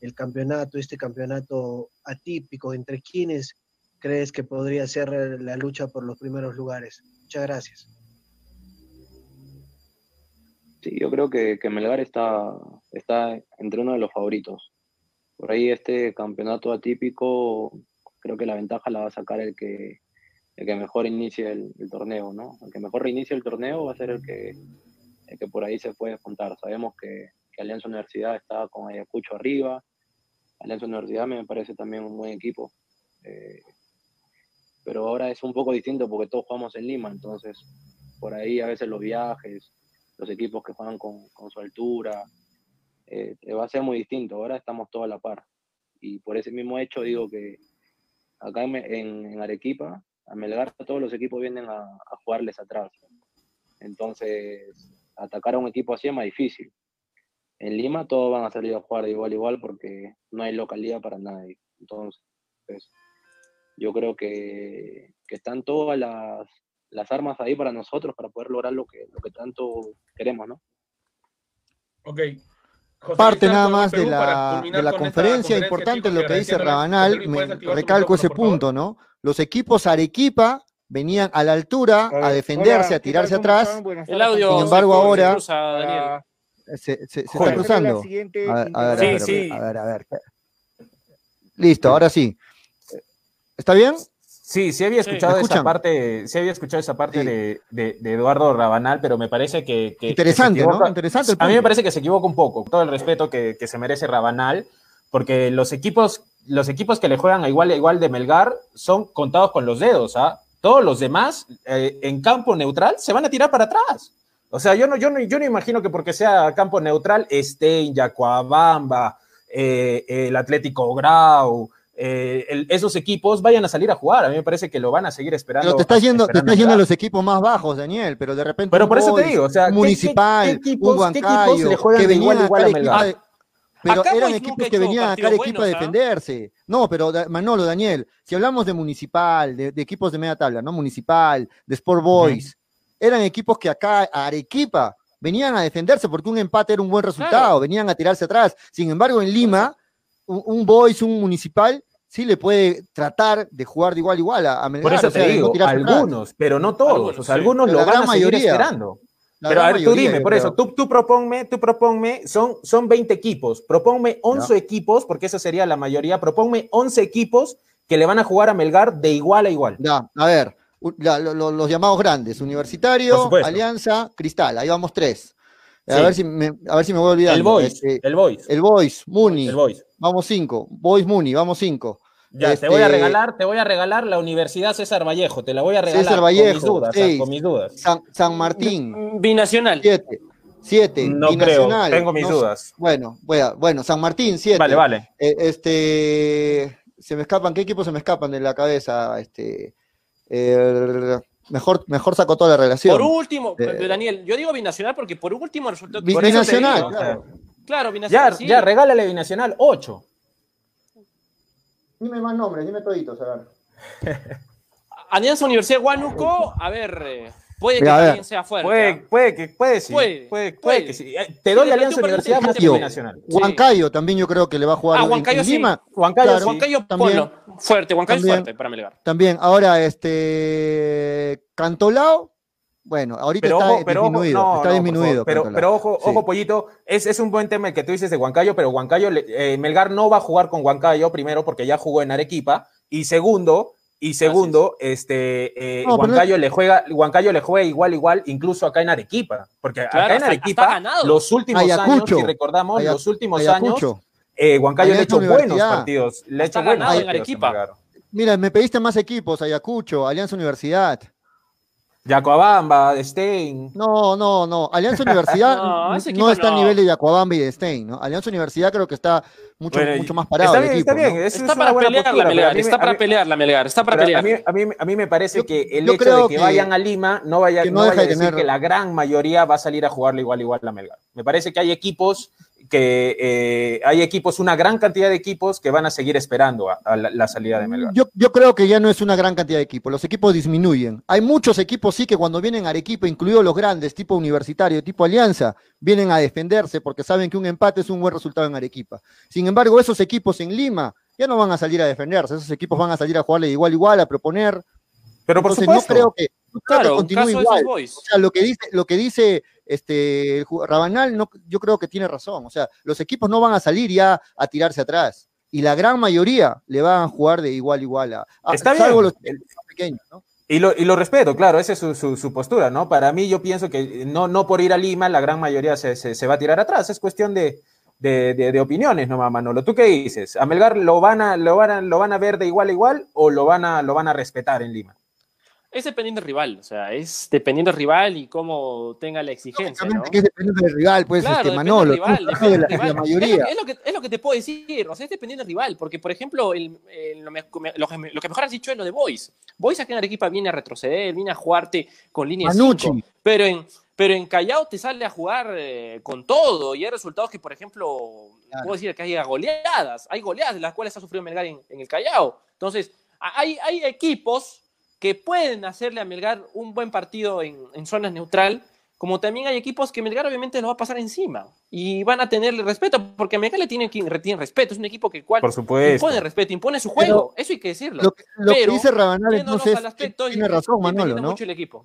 el campeonato, este campeonato atípico? ¿Entre quiénes crees que podría ser la lucha por los primeros lugares? Muchas gracias. Sí, yo creo que, que, Melgar está, está entre uno de los favoritos. Por ahí este campeonato atípico, creo que la ventaja la va a sacar el que, el que mejor inicie el, torneo, ¿no? El que mejor reinicie el torneo va a ser el que, el que por ahí se puede contar. Sabemos que, Alianza Universidad está con Ayacucho arriba. Alianza Universidad me parece también un buen equipo. Eh, pero ahora es un poco distinto porque todos jugamos en Lima, entonces por ahí a veces los viajes, los equipos que juegan con, su altura. Eh, va a ser muy distinto. Ahora estamos todos a la par. Y por ese mismo hecho digo que acá en, Arequipa, a Melgar, todos los equipos vienen a, jugarles atrás. Entonces, atacar a un equipo así es más difícil. En Lima todos van a salir a jugar de igual igual porque no hay localidad para nadie. Entonces, yo creo que, que están todas las, las armas ahí para nosotros para poder lograr lo que, lo que tanto queremos, ¿no? Ok. José Parte nada más de la, de la conferencia, conferencia, importante chicos, lo que dice. Rabanal, me ¿puedes activar tu recalco ese punto, ¿no? Los equipos Arequipa venían a la altura a defenderse, a tirarse atrás, El audio. Sin se embargo, ahora- se cruza, Daniel. se, se- se está cruzando. A ver, a ver, a ver, Sí, sí. a ver, a ver. Listo, ahora sí. ¿Está bien? Sí, sí había escuchado ¿Me esa parte, sí había escuchado esa parte Sí. de, de- de Eduardo Rabanal, pero me parece que, que- que Interesante, ¿no? Interesante A mí me parece que se equivoca un poco, todo el respeto que, que se merece Rabanal, porque los equipos, los equipos que le juegan a igual a igual de Melgar son contados con los dedos, ¿ah? Todos los demás eh, en campo neutral se van a tirar para atrás. O sea, yo no, yo no, yo no imagino que porque sea campo neutral, Stein, Yacuabamba, eh, el Atlético Grau, eh, el- esos equipos vayan a salir a jugar. A mí me parece que lo van a seguir esperando. Pero te estás yendo, te estás yendo a los equipos más bajos, Daniel, pero de repente. Pero por eso te digo, o sea, un ¿qué- Municipal, qué- qué equipos- un qué equipos Huancayo, le juegan que igual venían a igual acá a Melgar? de- Pero Acá eran equipos que venían al partidos equipo a ¿ah? defenderse. No, pero Manolo, Daniel, si hablamos de Municipal, de, de equipos de media tabla, ¿no? Municipal, de Sport Boys, eran equipos que acá a Arequipa venían a defenderse porque un empate era un buen resultado, Claro. venían a tirarse atrás. Sin embargo, en Lima, un, un Boys, un Municipal, sí le puede tratar de jugar de igual a igual a, Melgar, Por eso o sea, te no digo, atrás. algunos, pero no todos. Algunos, o sea, sí. algunos Pero lo la van gran a seguir mayoría. esperando. La Pero a ver, tú dime, por eso, tú, tú proponme, tú proponme, son, son 20 equipos, proponme 11 equipos, porque esa sería la mayoría, proponme 11 equipos que le van a jugar a Melgar de igual a igual. Ya, a ver, u- la- lo- lo- los llamados grandes, Universitario. Alianza, Cristal, ahí vamos tres. A, Sí. ver, si me, a ver si me voy olvidando. El Boys, Este, el Boys, el Boys, Muni, el Boys. Vamos cinco. Boys, Muni, vamos cinco. Ya, Este, te voy a regalar, te voy a regalar la Universidad César Vallejo, te la voy a regalar César con mis Vallejo, dudas, ah, seis. con mis dudas. San, San Martín, Binacional. siete. Siete. No creo, Binacional, tengo mis no- dudas. Bueno, voy a- bueno, San Martín, siete. Vale, vale. Eh, este, se me escapan, ¿qué equipos se me escapan de la cabeza? Este, eh, mejor, mejor saco toda la relación. Por último, Eh, Daniel, yo digo binacional porque por último resultó que. Bi- Por eso te Binacional, digo, o sea, claro. Ya, binacional. sí. ya, regálale Binacional 8. Dime más nombres, dime toditos, a ver. Alianza Universidad de Huánuco, a ver, eh, puede que Mira, a ver. también sea fuerte. Puede, puede que, puede sí. Puede, Puede, que sí. Eh, Te doy Alianza Universidad más que Binacional. Huancayo también yo creo que le va a jugar Ah, Huancayo sí. Lima. Huancayo Claro. sí. Huancayo, También. ponlo. Fuerte, Huancayo También. fuerte para Melgar. También, ahora este Cantolao, bueno, ahorita Pero está ojo, pero ojo, disminuido, no, está no, por disminuido. favor, pero, ojo, Sí. ojo, pollito, es, es un buen tema el que tú dices de Huancayo, pero Huancayo, le- eh, Melgar no va a jugar con Huancayo, primero porque ya jugó en Arequipa, y segundo, y segundo, este, eh, No, pero no- Huancayo, le juega, Huancayo le juega igual, igual, incluso acá en Arequipa, porque Claro, acá en Arequipa, los últimos Ayacucho. años, si recordamos, los últimos años, eh, Huancayo le ha hecho buenos partidos, le ha hecho buenos en Arequipa. Mira, me pediste más equipos, Ayacucho, Alianza Universidad. Yacoabamba, Stein. No, no, no. Alianza Universidad No, está al no. nivel de Yacuabamba y de Stein, ¿no? Alianza Universidad creo que está mucho, Bueno, mucho más parado. Está el bien, equipo, está bien. ¿no? es- es Está una para pelear postura, la Melgar, mí está para pelear la Melgar, está para Pero pelear. a, mí, a, mí, a mí me parece Yo- que el hecho creo de que, que- vayan a Lima no vaya, que no no deja vaya a de decir tener- que la gran mayoría va a salir a jugarle igual igual a Melgar. Me parece que hay equipos que eh, hay equipos, una gran cantidad de equipos que van a seguir esperando a, a la, la salida de Melgar. Yo, yo creo que ya no es una gran cantidad de equipos, los equipos disminuyen. Hay muchos equipos sí que cuando vienen a Arequipa, incluidos los grandes, tipo universitario, tipo Alianza, vienen a defenderse porque saben que un empate es un buen resultado en Arequipa. Sin embargo, esos equipos en Lima ya no van a salir a defenderse, esos equipos van a salir a jugarle de igual a igual, a proponer. Pero por Entonces supuesto, no creo que, no creo que Claro, continúe de igual. esos boys. O sea, lo que dice, lo que dice este Rabanal, no, yo creo que tiene razón. O sea, los equipos no van a salir ya a tirarse atrás. Y la gran mayoría le van a jugar de igual a igual a, a- Está salvo bien. los más pequeños, ¿no? y lo, y lo respeto, claro, esa es su, su- su postura, ¿no? Para mí yo pienso que no, no por ir a Lima la gran mayoría se, se- se va a tirar atrás, es cuestión de, de, de- de opiniones nomás, Manolo. ¿Tú qué dices? ¿A Melgar lo van a, lo, van a, lo van a ver de igual a igual o lo van a, lo van a respetar en Lima? Es dependiendo del rival, o sea, es dependiendo del rival y cómo tenga la exigencia, ¿no? Que es dependiendo del rival, pues, Claro, este, Manolo. rival, tú de la, mayoría. Es lo, que- es lo que, es lo que te puedo decir, o sea, es dependiendo del rival, porque por ejemplo, el, el- lo, que, lo que mejor has dicho es lo de Boys. Boys aquí en Arequipa viene a retroceder, viene a jugarte con línea Manucci. 5, pero en, pero en Callao te sale a jugar eh, con todo y hay resultados que, por ejemplo, Claro. puedo decir que hay goleadas, hay goleadas de las cuales ha sufrido Melgar en, en el Callao. Entonces, hay, hay equipos que pueden hacerle a Melgar un buen partido en, en zona neutral, como también hay equipos que Melgar obviamente lo va a pasar encima y van a tenerle respeto, porque Melgar le tiene quien retiene respeto, es un equipo que cual Por supuesto. impone respeto, impone su juego, eso hay que decirlo. Lo que, lo que Pero, dice Rabanal entonces al aspecto, tiene razón, Manolo, ¿no? mucho el equipo.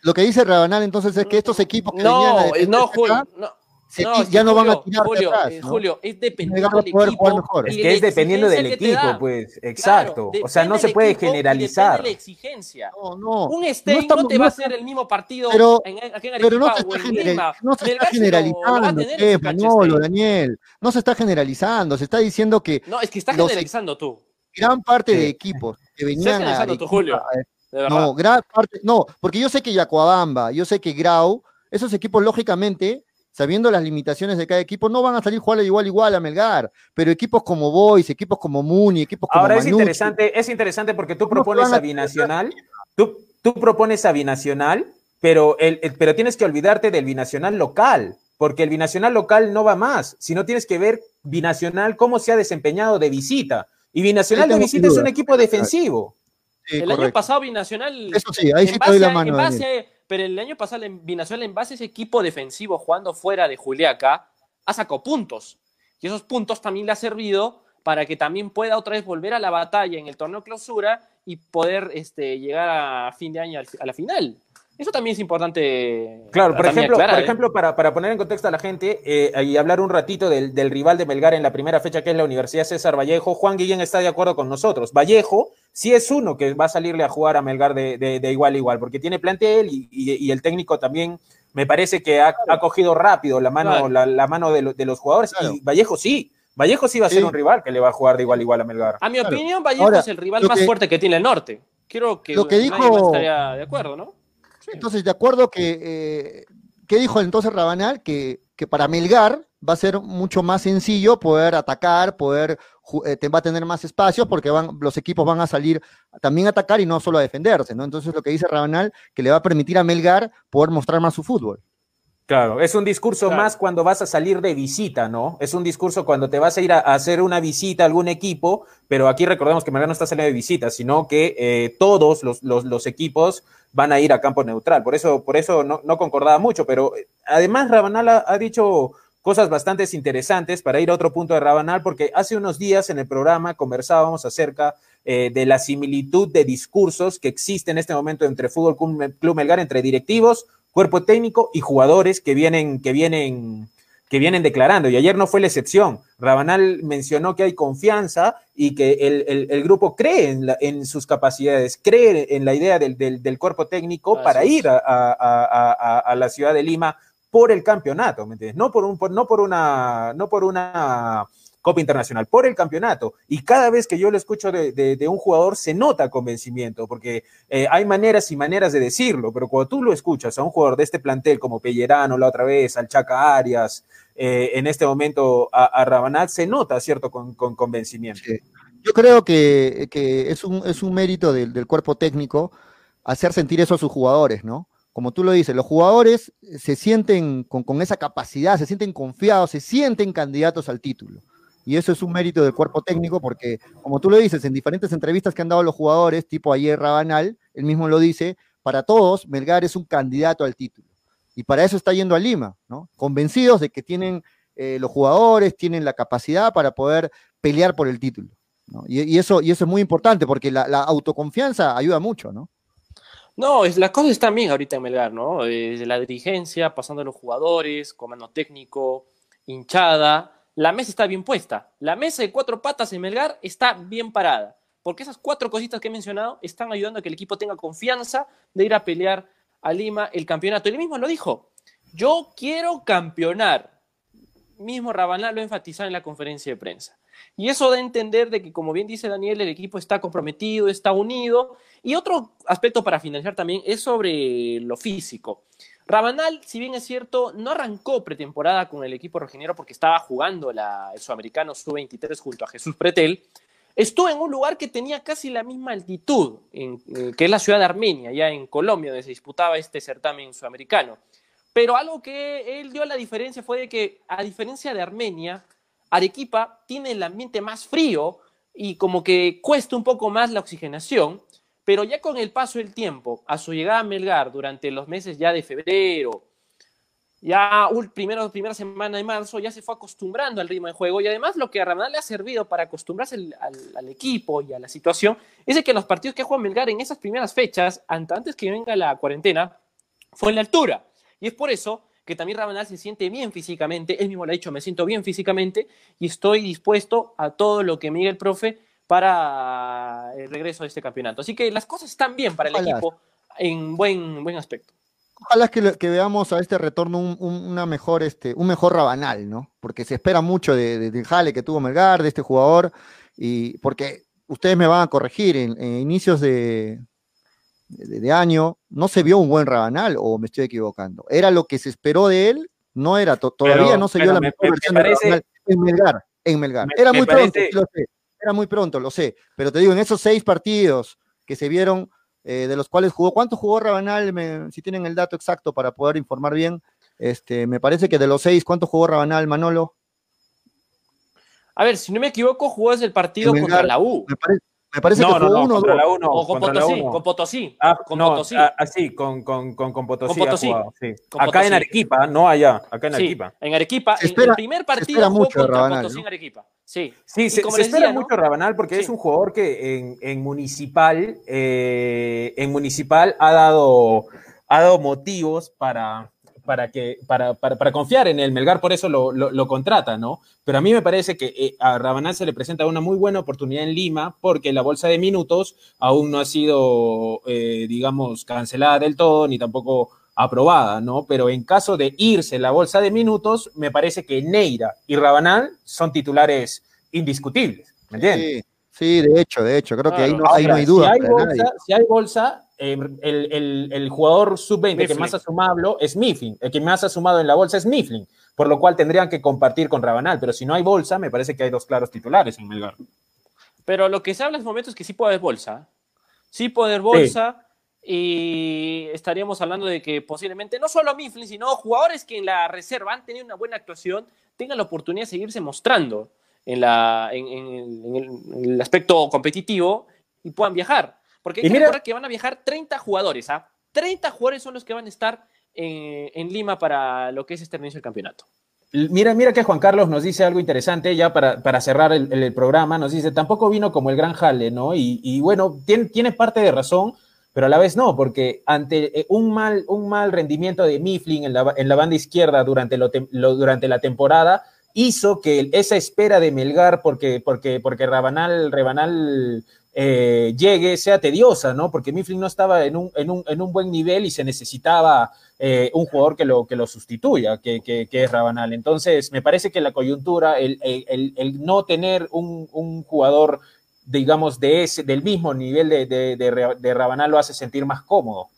Lo que dice Rabanal entonces es que estos equipos que venían a No, defender no, Julio, no. Se- no, es ya no van a Julio, tirarte Julio, atrás, eh, ¿no? Julio, es dependiendo del poder equipo. jugar mejor. y Es que es dependiendo del equipo, pues, Claro, exacto. o sea, no se puede generalizar. depende de la exigencia. No, no. Un Stein no, estamos- te no va a está- hacer el mismo partido Pero- en, aquí en Pero no se está, en genera- Lima. no se está generalizando, Manolo. Daniel. No se está generalizando, se está diciendo que No, es que estás los- generalizando tú. gran parte Sí. de equipos que venían a tú, Julio. eh, De. No, gran parte, no, porque yo sé que Yacuabamba, yo sé que Grau, esos equipos lógicamente, sabiendo las limitaciones de cada equipo, no van a salir jugando igual igual a Melgar, pero equipos como Boys, equipos como Muni, equipos como Ahora es Manucci, interesante, es interesante porque tú ¿Cómo te propones a binacional, tú, tú propones a binacional, pero, el, el- pero tienes que olvidarte del binacional local, porque el binacional local no va más, sino tienes que ver binacional cómo se ha desempeñado de visita. Y binacional de visita es un equipo defensivo. Sí, el año pasado Binacional. Eso sí, ahí en sí te doy base la a- mano, en base pero el año pasado en Binacional, en base a ese equipo defensivo jugando fuera de Juliaca, ha sacado puntos. Y esos puntos también le ha servido para que también pueda otra vez volver a la batalla en el torneo clausura y poder este, llegar a fin de año a la final. Eso también es importante. Claro, por ejemplo, aclarar, por ¿eh? ejemplo para, para poner en contexto a la gente eh, y hablar un ratito del, del rival de Melgar en la primera fecha, que es la Universidad César Vallejo, Juan Guillén está de acuerdo con nosotros. Vallejo sí es uno que va a salirle a jugar a Melgar de, de- de igual a igual, porque tiene plantel y, y- y el técnico también me parece que ha, ha cogido rápido la mano, Claro. la, la mano de, lo- de los jugadores. Claro. Y Vallejo sí, Vallejo sí va a ser Sí. un rival que le va a jugar de igual a igual a Melgar. A mi Claro. opinión, Vallejo Ahora, es el rival más que- fuerte que tiene el norte. Quiero que, Lo que nadie dijo- más estaría de acuerdo, ¿no? Entonces, de acuerdo que, eh, ¿qué dijo entonces Rabanal? Que, que para Melgar va a ser mucho más sencillo poder atacar, poder, eh, te- va a tener más espacios porque van, los equipos van a salir también a atacar y no solo a defenderse, ¿no? Entonces, lo que dice Rabanal, que le va a permitir a Melgar poder mostrar más su fútbol. Claro, es un discurso Claro. más cuando vas a salir de visita, ¿no? Es un discurso cuando te vas a ir a, hacer una visita a algún equipo, pero aquí recordemos que Melgar no está saliendo de visita, sino que eh, todos los, los- los equipos van a ir a campo neutral. Por eso, por eso no, no concordaba mucho, pero eh, además Rabanal ha, ha dicho cosas bastante interesantes para ir a otro punto de Rabanal, porque hace unos días en el programa conversábamos acerca eh, de la similitud de discursos que existe en este momento entre Fútbol Club Melgar, entre directivos, cuerpo técnico y jugadores que vienen, que vienen, que vienen declarando. Y ayer no fue la excepción. Rabanal mencionó que hay confianza y que el, el- el grupo cree en, la- en sus capacidades, cree en la idea del, del- del cuerpo técnico para ir a, a- a- a- a la ciudad de Lima por el campeonato, ¿me entiendes? No por, un, por- no por una, no por una Copa Internacional, por el campeonato. Y cada vez que yo lo escucho de, un jugador, se nota convencimiento, porque eh, hay maneras y maneras de decirlo, pero cuando tú lo escuchas a un jugador de este plantel como Pellerano la otra vez, al Chaca Arias, eh, en este momento a, a Rabanal, se nota, ¿cierto?, con, con convencimiento. Yo creo que, que es, un, es un mérito del, del cuerpo técnico hacer sentir eso a sus jugadores, ¿no? Como tú lo dices, los jugadores se sienten con, con esa capacidad, se sienten confiados, se sienten candidatos al título. Y eso es un mérito del cuerpo técnico porque, como tú lo dices, en diferentes entrevistas que han dado los jugadores, tipo ayer Rabanal, él mismo lo dice, para todos, Melgar es un candidato al título. Y para eso está yendo a Lima, ¿no? Convencidos de que tienen eh, los jugadores, tienen la capacidad para poder pelear por el título. Y, eso, y eso es muy importante porque la, la autoconfianza ayuda mucho, ¿no? No, es, las cosas están bien ahorita en Melgar, ¿no? Desde la dirigencia, pasando a los jugadores, comando técnico, hinchada. La mesa está bien puesta. La mesa de cuatro patas en Melgar está bien parada. Porque esas cuatro cositas que he mencionado están ayudando a que el equipo tenga confianza de ir a pelear a Lima el campeonato. Él mismo lo dijo. Yo quiero campeonar. Mismo Rabanal lo enfatizó en la conferencia de prensa. Y eso da a entender de que, como bien dice Daniel, el equipo está comprometido, está unido. Y otro aspecto para finalizar también es sobre lo físico. Rabanal, si bien es cierto, no arrancó pretemporada con el equipo rojinero porque estaba jugando la, el sudamericano sub-23 junto a Jesús Pretel. Estuvo en un lugar que tenía casi la misma altitud, eh, que es la ciudad de Armenia, ya en Colombia, donde se disputaba este certamen sudamericano. Pero algo que él dio la diferencia fue de que, a diferencia de Armenia, Arequipa tiene el ambiente más frío y como que cuesta un poco más la oxigenación, pero ya con el paso del tiempo, a su llegada a Melgar durante los meses ya de febrero, ya primero, primera semana de marzo, ya se fue acostumbrando al ritmo de juego y además lo que a Rabanal le ha servido para acostumbrarse al, equipo y a la situación es de que los partidos que jugado Melgar en esas primeras fechas, ant- antes que venga la cuarentena, fue en la altura. Y es por eso que también Rabanal se siente bien físicamente, él mismo lo ha dicho, me siento bien físicamente y estoy dispuesto a todo lo que me diga el profe para el regreso de este campeonato. Así que las cosas están bien para el Ojalá. equipo en buen, buen aspecto. Ojalá que, que veamos a este retorno un, un- una mejor, este, un mejor Rabanal, ¿no? Porque se espera mucho de, de- del jale que tuvo Melgar, de este jugador, y porque ustedes me van a corregir, en, en inicios de, de- de año no se vio un buen Rabanal, o me estoy equivocando. Era lo que se esperó de él, no era, to- todavía Pero- no se vio la me- mejor me- me versión parece- de Rabanal en Melgar, en Melgar. Me- Era me muy pronto, parece- sí lo sé, era muy pronto, lo sé, pero te digo, en esos seis partidos que se vieron eh, de los cuales jugó. ¿Cuánto jugó Rabanal? Me- si tienen el dato exacto para poder informar bien. Este, me parece que de los seis, ¿cuánto jugó Rabanal, Manolo? A ver, si no me equivoco, jugó desde el partido contra la U. Me, pare- me parece No, que no, uno o contra dos. la U no, o con la Potosí, con Potosí. Ah, con no, Potosí. ah, ah, sí, con, con, con, con Potosí. Con ha Potosí. jugado, sí. Con Acá Potosí. en Arequipa, no allá, acá en Sí, Arequipa. en Arequipa, Se espera- el primer se partido espera jugó mucho de contra Rabanal, Potosí ¿no? en Arequipa. Sí, Sí, se, se espera mucho Rabanal porque Sí. es un jugador que en, en Municipal, eh, en Municipal ha dado, ha dado motivos para, para, que, para, para, para confiar en el Melgar, por eso lo, lo, lo contrata, ¿no? Pero a mí me parece que eh, a Rabanal se le presenta una muy buena oportunidad en Lima porque la bolsa de minutos aún no ha sido, eh, digamos, cancelada del todo ni tampoco aprobada, ¿no? Pero en caso de irse la bolsa de minutos, me parece que Neira y Rabanal son titulares indiscutibles, ¿me entiendes? Sí, sí, de hecho, de hecho, creo que ahí no, ahí no Ahora, hay duda. Si hay para bolsa, nadie. si hay bolsa eh, el, el- el jugador sub-20 que más ha sumado es Mifflin. El que más ha sumado en la bolsa es Mifflin, por lo cual tendrían que compartir con Rabanal. Pero si no hay bolsa, me parece que hay dos claros titulares en Melgar. Pero lo que se habla en este momento es que sí puede haber bolsa. Sí puede haber bolsa. Y estaríamos hablando de que posiblemente no solo Mifflin, sino jugadores que en la reserva han tenido una buena actuación tengan la oportunidad de seguirse mostrando en, la, en, en- el, en el aspecto competitivo y puedan viajar. Porque hay Y que mira- que van a viajar 30 jugadores. ¿ah? 30 jugadores son los que van a estar en, Lima para lo que es este inicio del campeonato. Mira, mira que Juan Carlos nos dice algo interesante ya para, para cerrar el, el programa. Nos dice, tampoco vino como el gran jale, ¿no? Y, y bueno, tiene, tiene parte de razón, pero a la vez no, porque ante eh, un mal, un mal rendimiento de Mifflin en la, en la banda izquierda durante, lo lo- durante la temporada hizo que esa espera de Melgar porque, porque, porque Rabanal, Rabanal eh, llegue sea tediosa, ¿no? Porque Mifflin no estaba en un, en un, en un buen nivel y se necesitaba eh, un jugador que lo, que lo sustituya, que, que, que es Rabanal. Entonces, me parece que la coyuntura, el, el, el- no tener un, un jugador, digamos, de ese, del mismo nivel de, de, de, Ra- de Rabanal lo hace sentir más cómodo.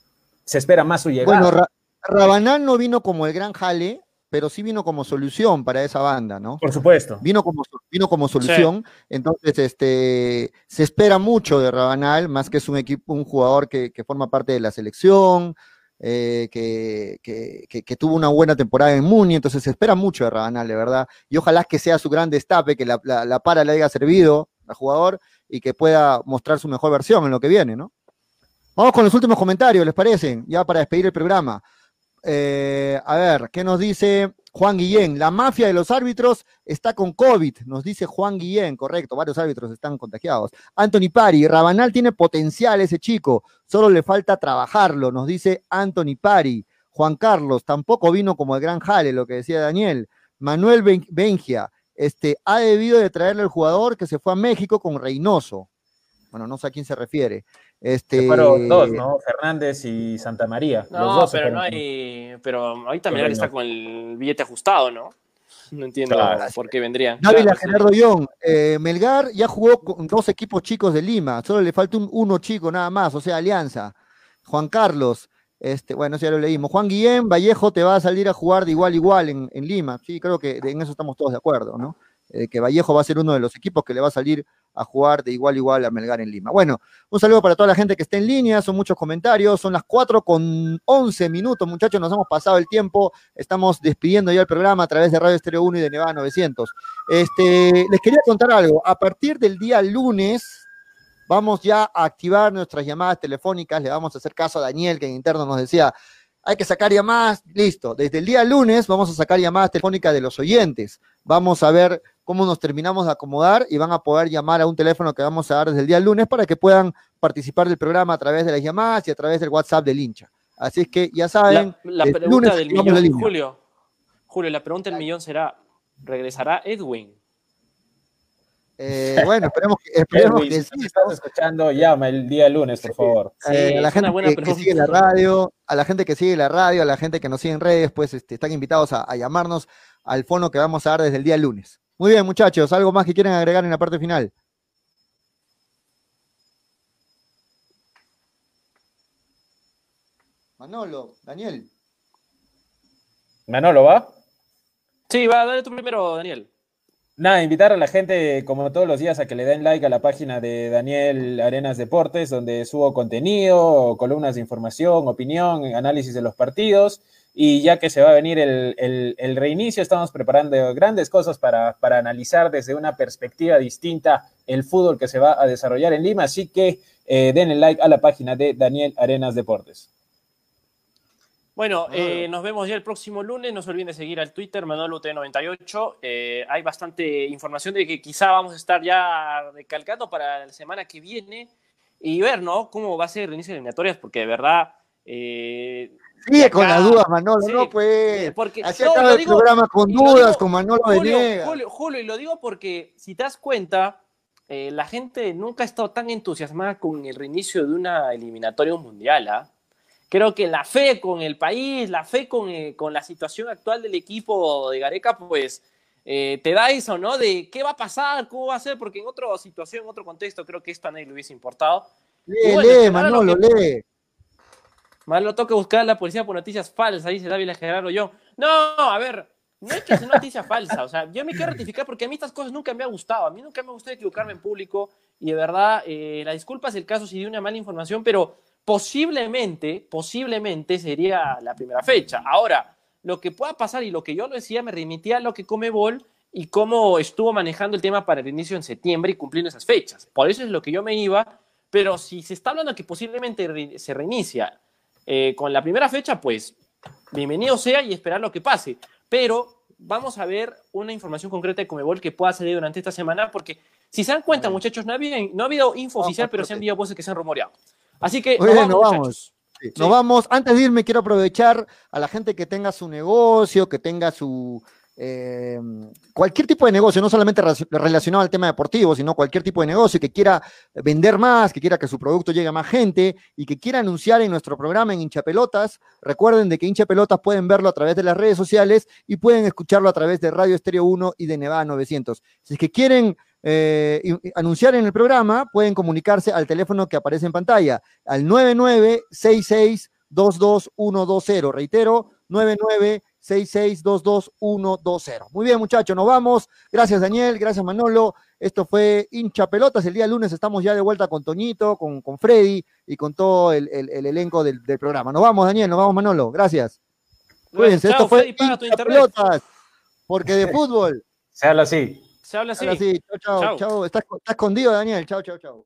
Se espera más su llegada. Bueno, Ra- Rabanal no vino como el gran jale, pero sí vino como solución para esa banda, ¿no? por supuesto. Vino como, vino como solución, entonces este, se espera mucho de Rabanal, más que es un equipo, un jugador que, que forma parte de la selección, eh, que, que- que- que tuvo una buena temporada en Muni, entonces se espera mucho de Rabanal, de verdad, y ojalá que sea su gran destape, que la, la- la para le haya servido al jugador y que pueda mostrar su mejor versión en lo que viene, ¿no? Vamos con los últimos comentarios, ¿les parecen? Ya para despedir el programa. Eh, a ver, ¿qué nos dice Juan Guillén? La mafia de los árbitros está con COVID, nos dice Juan Guillén, correcto, varios árbitros están contagiados. Anthony Pari, Rabanal tiene potencial ese chico, solo le falta trabajarlo, nos dice Anthony Pari. Juan Carlos, tampoco vino como el gran jale, lo que decía Daniel. Manuel Ben- Bengia, este, ha debido de traerle el jugador que se fue a México con Reynoso. Bueno, no sé a quién se refiere. Este, fueron dos, ¿no? Fernández y Santa María. los No, dos se pero no hay. Pero Melgar Reynoso. está con el billete ajustado, ¿no? No entiendo Claro. por qué vendrían. Dávila Claro, sí. Gerardo Young, eh, Melgar ya jugó con dos equipos chicos de Lima, solo le falta un uno chico nada más, o sea, Alianza. Juan Carlos, este, bueno, ya lo leímos. Juan Guillén, Vallejo te va a salir a jugar de igual a igual en, en Lima. Sí, creo que en eso estamos todos de acuerdo, ¿no? Eh, que Vallejo va a ser uno de los equipos que le va a salir a jugar de igual a igual a Melgar en Lima. Bueno, un saludo para toda la gente que está en línea, son muchos comentarios, son las 4 con 11 minutos, muchachos, nos hemos pasado el tiempo, estamos despidiendo ya el programa a través de Radio Estéreo 1 y de Nevada 900. Este, les quería contar algo, a partir del día lunes vamos ya a activar nuestras llamadas telefónicas, le vamos a hacer caso a Daniel que en interno nos decía, hay que sacar llamadas, listo. Desde el día lunes vamos a sacar llamadas telefónicas de los oyentes. Vamos a ver cómo nos terminamos de acomodar y van a poder llamar a un teléfono que vamos a dar desde el día lunes para que puedan participar del programa a través de las llamadas y a través del WhatsApp del hincha. Así es que ya saben. La, pregunta lunes del millón, línea. Julio. Julio, la pregunta del millón será: ¿regresará Edwin? Eh, bueno, esperemos, que- esperemos Edwin, que si sí. estás escuchando, llama el día lunes, por favor. Eh, Sí, a la gente una buena que, sigue la radio, a la gente que sigue la radio, a la gente que nos sigue en redes, pues este, están invitados a, a llamarnos al fono que vamos a dar desde el día lunes. Muy bien, muchachos, ¿algo más que quieren agregar en la parte final? Manolo, Daniel. Manolo, ¿va? Sí, va, dale tú primero, Daniel. Nada, invitar a la gente, como todos los días, a que le den like a la página de Daniel Arenas Deportes, donde subo contenido, columnas de información, opinión, análisis de los partidos. Y ya que se va a venir el, el- el reinicio, estamos preparando grandes cosas para, para analizar desde una perspectiva distinta el fútbol que se va a desarrollar en Lima. Así que eh, denle like a la página de Daniel Arenas Deportes. Bueno, Manolo. eh, nos vemos ya el próximo lunes. No se olviden de seguir al Twitter, ManoloT98. Eh, hay bastante información de que quizá vamos a estar ya recalcando para la semana que viene y ver, ¿no? Cómo va a ser el inicio de eliminatorias, porque de verdad. eh, Sigue con las dudas, Manolo, sí, no pues. porque Así no, acaba el digo- programa con dudas, digo- con Manolo Julio, Venegas. Julio, Julio, y lo digo porque si te das cuenta, eh, la gente nunca ha estado tan entusiasmada con el reinicio de una eliminatoria mundial. ¿ah? Creo que la fe con el país, la fe con, eh, con la situación actual del equipo de Gareca, pues eh, te da eso, ¿no? De qué va a pasar, cómo va a ser, porque en otra situación, en otro contexto, creo que esto a nadie le hubiese importado. Lee, bueno, lee, Manolo, que- lee. Más lo toca buscar a la policía por noticias falsas, dice Dávila Gerardo yo. No, a ver, no es que sea noticia falsa, o sea, yo me quiero ratificar porque a mí estas cosas nunca me ha gustado, a mí nunca me ha gustado equivocarme en público y de verdad, eh, la disculpa es el caso si di una mala información, pero posiblemente, posiblemente sería la primera fecha. Ahora, lo que pueda pasar y lo que yo lo decía me remitía a lo que come Bol y cómo estuvo manejando el tema para el inicio en septiembre y cumpliendo esas fechas. Por eso es lo que yo me iba, pero si se está hablando que posiblemente se reinicia eh, con la primera fecha, pues bienvenido sea y esperar lo que pase. Pero vamos a ver una información concreta de Comebol que pueda salir durante esta semana, porque si se dan cuenta, muchachos, no ha habido, no ha habido info Vamos, oficial, pero se han enviado voces que se han rumoreado. Así que Muy nos vamos, nos muchachos. Sí, Sí. Nos vamos. Antes de irme, quiero aprovechar a la gente que tenga su negocio, que tenga su. Eh, cualquier tipo de negocio, no solamente relaci- relacionado al tema deportivo, sino cualquier tipo de negocio que quiera vender más, que quiera que su producto llegue a más gente y que quiera anunciar en nuestro programa en Hinchapelotas. Recuerden de que Hinchapelotas pueden verlo a través de las redes sociales y pueden escucharlo a través de Radio Estéreo 1 y de Nevada 900. Si es que quieren eh, anunciar en el programa, pueden comunicarse al teléfono que aparece en pantalla, al 9966222120. Reitero, 9966222120. Muy bien, muchachos, nos vamos. Gracias, Daniel. Gracias, Manolo. Esto fue hincha pelotas. El día lunes estamos ya de vuelta con Toñito, con, con Freddy y con todo el, el- el elenco del, del programa. Nos vamos, Daniel. Nos vamos, Manolo. Gracias. Bueno, Cuídense. Esto fue hincha internet. pelotas. Porque de fútbol. Se habla así. Se habla así. Ahora sí, chao, chao, Chao. chao. Está, está escondido, Daniel. Chao, chao, chao.